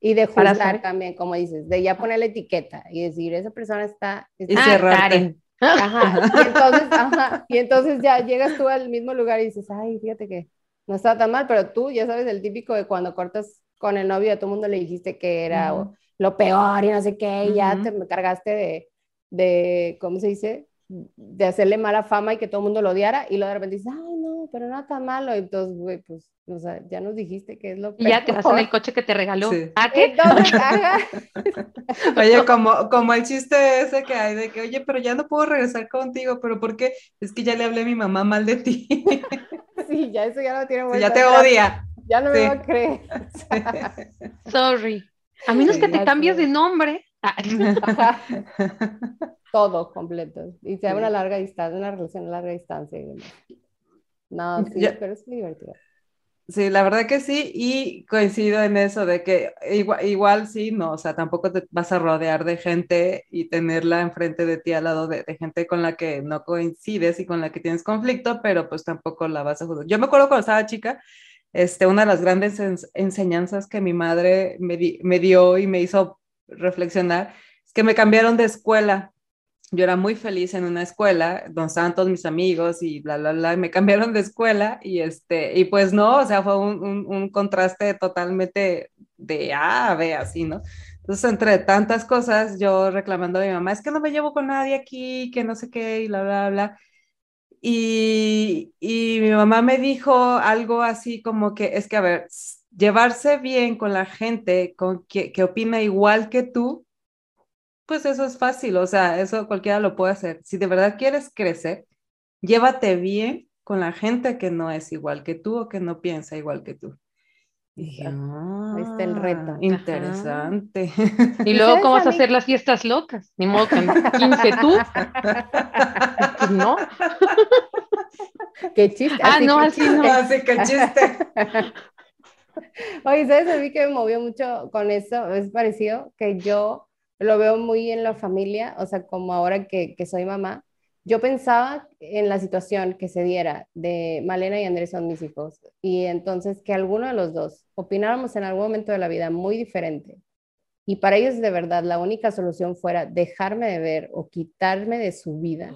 Y de juzgar también, como dices, de ya poner la etiqueta y decir, esa persona está... Y está- cerrarte. Karen. Ajá, y entonces, ajá, y entonces ya llegas tú al mismo lugar y dices, ay, fíjate que no está tan mal, pero tú ya sabes el típico de cuando cortas con el novio, a todo el mundo le dijiste que era lo peor y no sé qué, y ya te cargaste de, de, ¿cómo se dice? De hacerle mala fama y que todo el mundo lo odiara, y luego de repente dices, ay, no, pero no tan malo. Entonces, güey, pues, o sea, ya nos dijiste que es lo que. Ya te vas en el coche que te regaló. ¿A qué? Entonces, oye, como, como el chiste ese que hay de que, oye, pero ya no puedo regresar contigo, pero ¿por qué? Es que ya le hablé a mi mamá mal de ti. sí, ya eso ya no tiene vuelta. ya te odia. Ya no me va a creer. Sorry. A menos que te cambies de nombre. Todo completo. Y sea una larga distancia, una relación a larga distancia. No, sí, pero es muy divertido. Sí, la verdad que sí, y coincido en eso de que igual, igual, sí, no, o sea, tampoco te vas a rodear de gente y tenerla enfrente de ti al lado de, gente con la que no coincides y con la que tienes conflicto, pero pues tampoco la vas a juzgar. Yo me acuerdo cuando estaba chica, este, una de las grandes enseñanzas que mi madre me, me dio y me hizo reflexionar es que me cambiaron de escuela yo era muy feliz en una escuela donde estaban todos mis amigos y bla, bla, bla, y me cambiaron de escuela y este, y pues no, o sea, fue un, un, contraste totalmente de A a B, así, ¿no? Entonces, entre tantas cosas, yo reclamando a mi mamá, es que no me llevo con nadie aquí, que no sé qué, y bla, bla, bla. Y, y mi mamá me dijo algo así como que, es que, a ver, llevarse bien con la gente con que, que opina igual que tú, pues eso es fácil, o sea, eso cualquiera lo puede hacer. Si de verdad quieres crecer, llévate bien con la gente que no es igual que tú o que no piensa igual que tú. Ahí está el reto. Interesante. Y luego, ¿cómo vas a hacer las fiestas locas? Ni modo que 15 tú. Pues no. Qué chiste. Ah, no, así no. Así que chiste. Oye, ¿sabes? A mí que me movió mucho con eso, es parecido que yo lo veo muy en la familia, o sea, como ahora que, que soy mamá, yo pensaba en la situación que se diera de Malena y Andrés son mis hijos, y entonces que alguno de los dos opináramos en algún momento de la vida muy diferente, y para ellos de verdad la única solución fuera dejarme de ver o quitarme de su vida.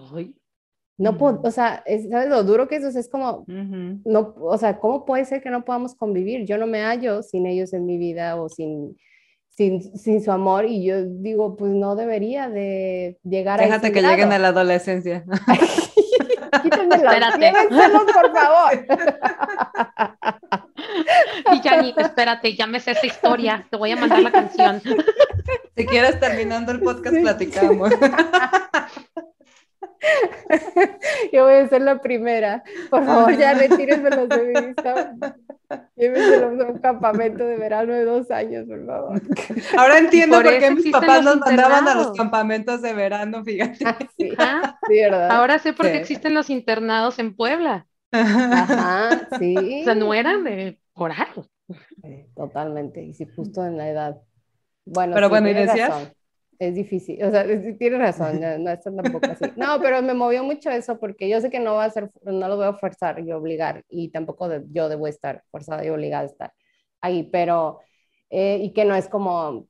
No puedo, o sea, ¿sabes lo duro que eso es? Es como, no, o sea, ¿cómo puede ser que no podamos convivir? Yo no me hallo sin ellos en mi vida o sin sin, sin, su amor y yo digo, pues no debería de llegar a Déjate que lleguen a la adolescencia. Quítenmelo, por favor. y Yanni, espérate, ya me sé esa historia, te voy a mandar la canción. Si quieres, terminando el podcast, platicamos. Yo voy a ser la primera. Por favor, ya retírenme los de mi vista. Llévenselos a un campamento de verano de dos años, por favor. Ahora entiendo por, qué mis papás nos mandaban a los campamentos de verano, fíjate. Ah, sí. ¿verdad? Ahora sé por qué existen los internados en Puebla. Ajá, sí. O sea, no eran de por totalmente. Y si justo en la edad. Bueno, pero bueno, y decías es difícil, o sea, tienes razón, no, es tampoco así. No, pero me movió mucho eso porque yo sé que no va a ser, no lo voy a forzar y obligar y tampoco yo debo estar forzada y obligada a estar ahí, pero, eh, y que no es como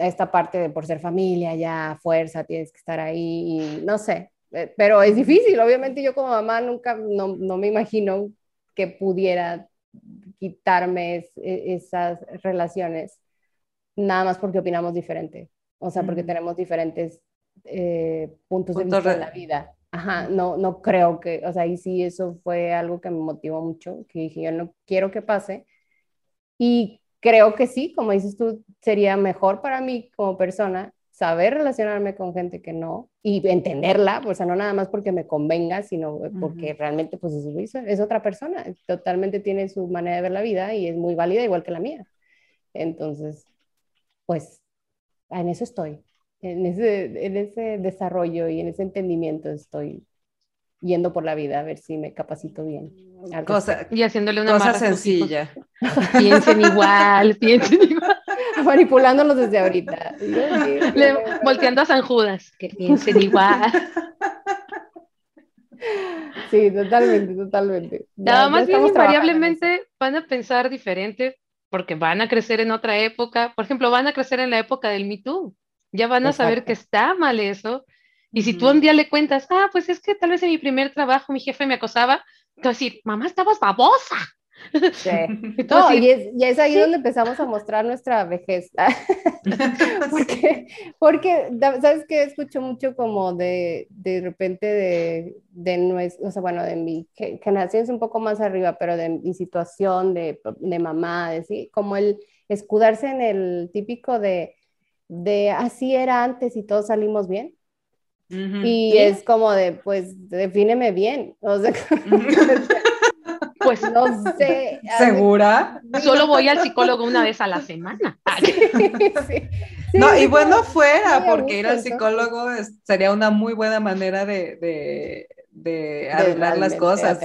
esta parte de por ser familia, ya fuerza, tienes que estar ahí, y no sé, eh, pero es difícil, obviamente yo como mamá nunca, no, no me imagino que pudiera quitarme esas relaciones, nada más porque opinamos diferente o sea, porque tenemos diferentes eh, puntos, de vista de la vida. Ajá, no, no creo que, o sea, y sí, eso fue algo que me motivó mucho, que dije, yo no quiero que pase. Y creo que sí, como dices tú, sería mejor para mí como persona saber relacionarme con gente que no y entenderla, o sea, no nada más porque me convenga, sino porque realmente pues es, es otra persona, totalmente tiene su manera de ver la vida y es muy válida igual que la mía. Entonces, pues en eso estoy, en ese, en ese desarrollo y en ese entendimiento estoy yendo por la vida a ver si me capacito bien. Cosa, y haciéndole una cosa sencilla. Piensen igual, piensen igual. Manipulándolos desde ahorita. volteando a San Judas, que piensen igual. Sí, totalmente, totalmente. Nada más bien invariablemente van a pensar diferente porque van a crecer en otra época, por ejemplo, van a crecer en la época del Me Too, ya van a saber que está mal eso, y si tú un día le cuentas, ah, pues es que tal vez en mi primer trabajo mi jefe me acosaba, te va a decir, mamá, estabas babosa. Sí. No, y es, y es ahí donde empezamos a mostrar nuestra vejez. porque, porque, ¿sabes qué? Escucho mucho como de, de repente de, de nuestro, o sea, bueno, de mi generación es un poco más arriba, pero de mi situación de, de mamá, de, ¿sí? como el escudarse en el típico de, de así era antes y todos salimos bien. Y es como de, pues, defíneme bien. O sea, Pues no sé. ¿Segura? Solo voy al psicólogo una vez a la semana. no, y bueno fuera, porque ir al psicólogo sería una muy buena manera de, de, arreglar las cosas.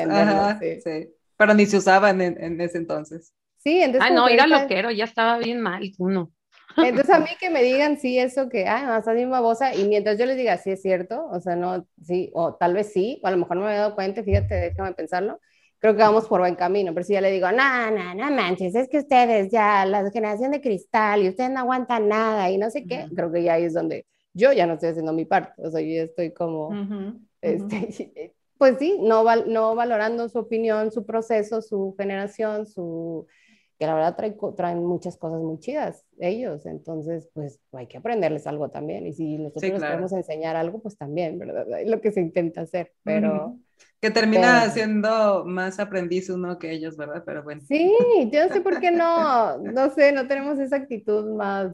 Pero ni se usaban en, ese entonces. Sí, entonces. Ah, no, ir al loquero ya estaba bien mal, uno. Entonces a mí que me digan sí eso que, ah, no, estás bien babosa, y mientras yo les diga sí es cierto, o sea, no, sí, o tal vez sí, o a lo mejor no me había dado cuenta, fíjate, déjame pensarlo, creo que vamos por buen camino, pero si ya le digo, no, no, no manches, es que ustedes ya, la generación de cristal y ustedes no aguantan nada y no sé qué, creo que ya ahí es donde yo ya no estoy haciendo mi parte, o sea, yo ya estoy como, este, pues sí, no, no valorando su opinión, su proceso, su generación, su, que la verdad traen, muchas cosas muy chidas ellos, entonces pues hay que aprenderles algo también, y si nosotros les queremos enseñar algo, pues también, ¿verdad? Es lo que se intenta hacer, pero... Que termina siendo más aprendiz uno que ellos, ¿verdad? Pero bueno. Sí, yo no sé por qué no, no sé, no tenemos esa actitud más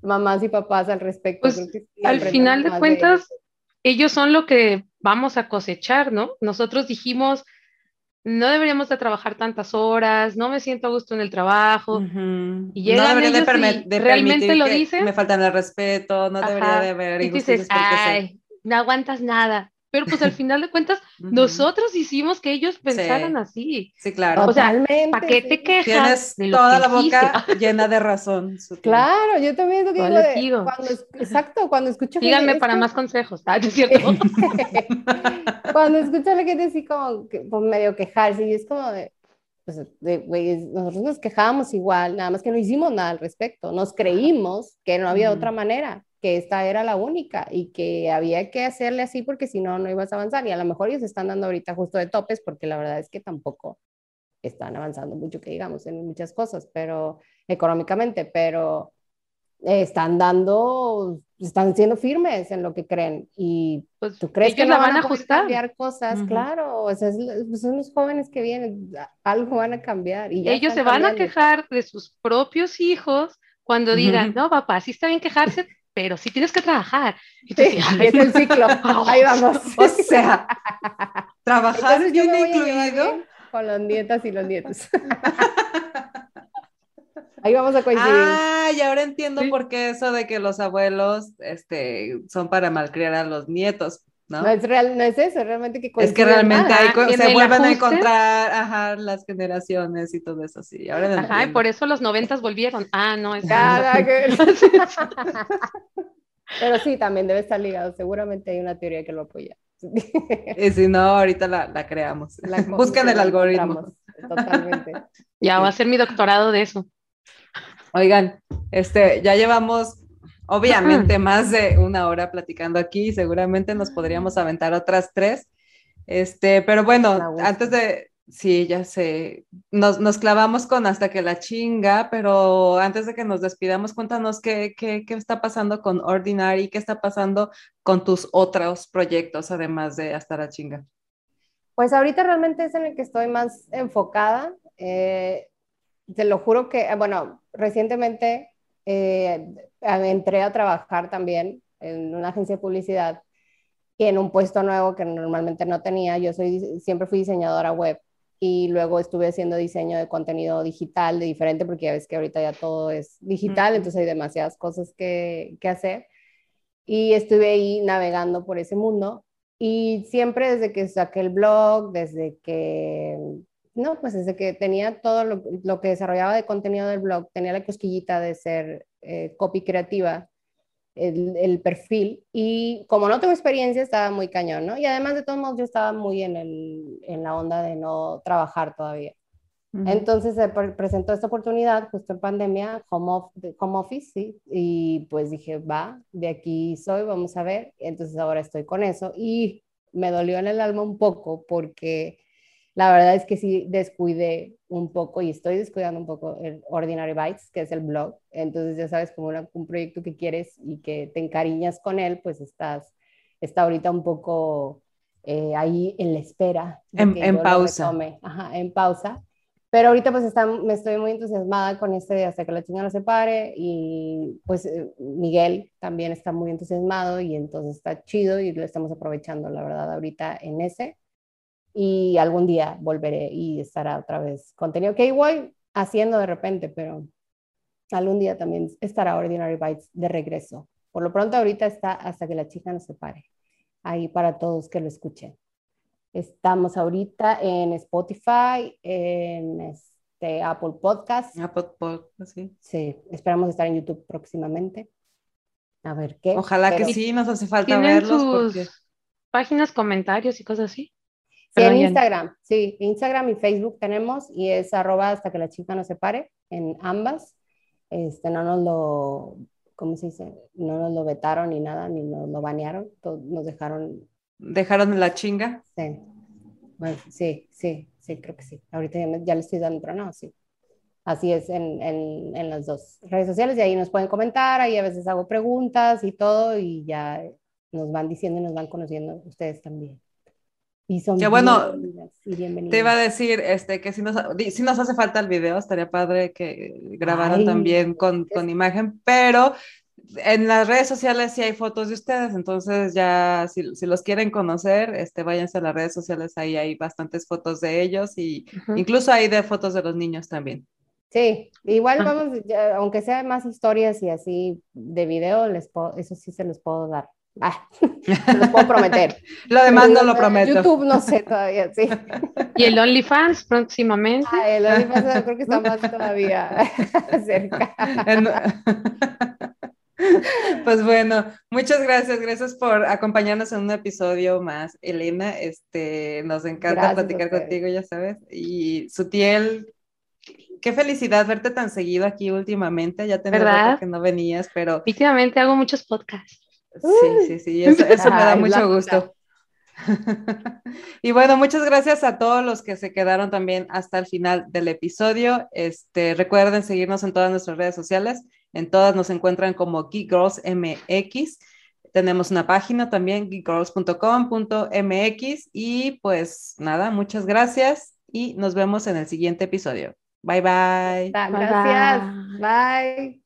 mamás y papás al respecto. Pues, al final de cuentas, ellos. son lo que vamos a cosechar, ¿no? Nosotros dijimos, no deberíamos de trabajar tantas horas, no me siento a gusto en el trabajo. Y llegan no ellos de, realmente lo dicen. Me faltan el respeto, no debería de haber Y dices, ay, no aguantas nada pero pues al final de cuentas, nosotros hicimos que ellos pensaran así. Sí, claro. O sea, ¿para qué te quejas? Tienes toda la boca llena de razón. Claro, yo también lo digo. cuando, exacto, cuando escucho. Díganme para más consejos, ¿ah? ¿Es cierto? cuando escucho a la gente así como, como medio quejarse, y es como de, pues, nosotros nos quejábamos igual, nada más que no hicimos nada al respecto. Nos creímos que no había otra manera que esta era la única y que había que hacerle así porque si no, no ibas a avanzar. Y a lo mejor ellos están dando ahorita justo de topes porque la verdad es que tampoco están avanzando mucho, que digamos, en muchas cosas, pero económicamente, pero están dando, están siendo firmes en lo que creen. Y pues, tú crees que la van a ajustar. cambiar cosas, claro, o sea, pues, son los jóvenes que vienen, algo van a cambiar. Y ellos se van a quejar de sus propios hijos cuando digan, no, papá, sí está bien quejarse, pero sí tienes que trabajar. Y es el ciclo, ahí vamos. o sea, trabajar viene incluido. Con los nietas y los nietos. Ahí vamos a coincidir. Ah, y ahora entiendo por qué eso de que los abuelos este, son para malcriar a los nietos. ¿No? No es, real, no es eso, realmente que Es que realmente se vuelven a encontrar ajá, las generaciones y todo eso, sí. Ahora ajá, y por eso los noventas volvieron. Ah, no, es Pero sí, también debe estar ligado. Seguramente hay una teoría que lo apoya. Y si no, ahorita la, la creamos. Buscan el algoritmo. Totalmente. Ya va a ser mi doctorado de eso. Oigan, este, ya llevamos obviamente más de una hora platicando aquí, seguramente nos podríamos aventar otras tres. Este, pero bueno, antes de, sí, ya sé, nos, nos, clavamos con hasta que la chinga, pero antes de que nos despidamos, cuéntanos qué, qué, qué está pasando con Ordinary, qué está pasando con tus otros proyectos, además de hasta la chinga. Pues ahorita realmente es en el que estoy más enfocada. Eh, te lo juro que, bueno, recientemente eh, entré a trabajar también en una agencia de publicidad y en un puesto nuevo que normalmente no tenía. Yo soy, siempre fui diseñadora web y luego estuve haciendo diseño de contenido digital de diferente porque ya ves que ahorita ya todo es digital, entonces hay demasiadas cosas que, que hacer. Y estuve ahí navegando por ese mundo y siempre desde que saqué el blog, desde que no, pues desde que tenía todo lo, que desarrollaba de contenido del blog, tenía la cosquillita de ser eh, copy creativa, el, perfil, y como no tengo experiencia, estaba muy cañón, ¿no? Y además de todos modos, yo estaba muy en, el, en la onda de no trabajar todavía. Entonces se presentó esta oportunidad justo en pandemia, home, home office, ¿sí? Y pues dije, va, de aquí soy, vamos a ver. Entonces ahora estoy con eso y me dolió en el alma un poco porque la verdad es que sí descuidé un poco y estoy descuidando un poco el Ordinary Bites, que es el blog. Entonces, ya sabes, como un proyecto que quieres y que te encariñas con él, pues estás, está ahorita un poco eh, ahí en la espera. En, en pausa. Ajá, en pausa. Pero ahorita pues está, me estoy muy entusiasmada con este hasta que la chinga no se pare y pues eh, Miguel también está muy entusiasmado y entonces está chido y lo estamos aprovechando la verdad ahorita en ese y algún día volveré y estará otra vez contenido que igual haciendo de repente, pero algún día también estará Ordinary Bites de regreso. Por lo pronto ahorita está hasta que la chica no se pare. Ahí para todos que lo escuchen. Estamos ahorita en Spotify, en este Apple Podcast. Apple Podcast, sí. Sí, esperamos estar en YouTube próximamente. A ver qué. Ojalá que sí, nos hace falta verlos. Sus páginas, comentarios y cosas así. Sí, en Instagram, sí, Instagram y Facebook tenemos y es arroba hasta que la chica no se pare en ambas. Este, no nos lo, ¿cómo se dice? No nos lo vetaron ni nada, ni nos lo banearon, nos dejaron ¿Dejaron la chinga? Sí. Bueno, sí, sí, sí, creo que sí. Ahorita ya, le estoy dando, pero no, sí. Así es en, en, en, las dos redes sociales y ahí nos pueden comentar, ahí a veces hago preguntas y todo y ya nos van diciendo y nos van conociendo ustedes también. Y son Qué bueno, te iba a decir este, que si nos, si nos hace falta el video, estaría padre que grabaran también con, con imagen, pero en las redes sociales sí hay fotos de ustedes, entonces ya si, los quieren conocer, este, váyanse a las redes sociales, ahí hay bastantes fotos de ellos y incluso hay de fotos de los niños también. Sí, igual vamos, aunque sea más historias y así de video, les eso sí se los puedo dar. Ah, los puedo prometer. lo demás no lo prometo. YouTube no sé todavía, sí. ¿Y el OnlyFans próximamente? Ah, el OnlyFans creo que está más todavía cerca. Pues bueno, muchas gracias, gracias por acompañarnos en un episodio más, Elena. Este, nos encanta platicar contigo, ya sabes. Y Sutiel, qué felicidad verte tan seguido aquí últimamente. Ya tenía que no venías, pero. Últimamente hago muchos podcasts. Sí, sí, sí, eso, me da mucho gusto. y bueno, muchas gracias a todos los que se quedaron también hasta el final del episodio. Este, recuerden seguirnos en todas nuestras redes sociales. En todas nos encuentran como Geek Girls MX. Tenemos una página también, geekgirls.com.mx. Y pues nada, muchas gracias y nos vemos en el siguiente episodio. Bye bye. Gracias. Bye.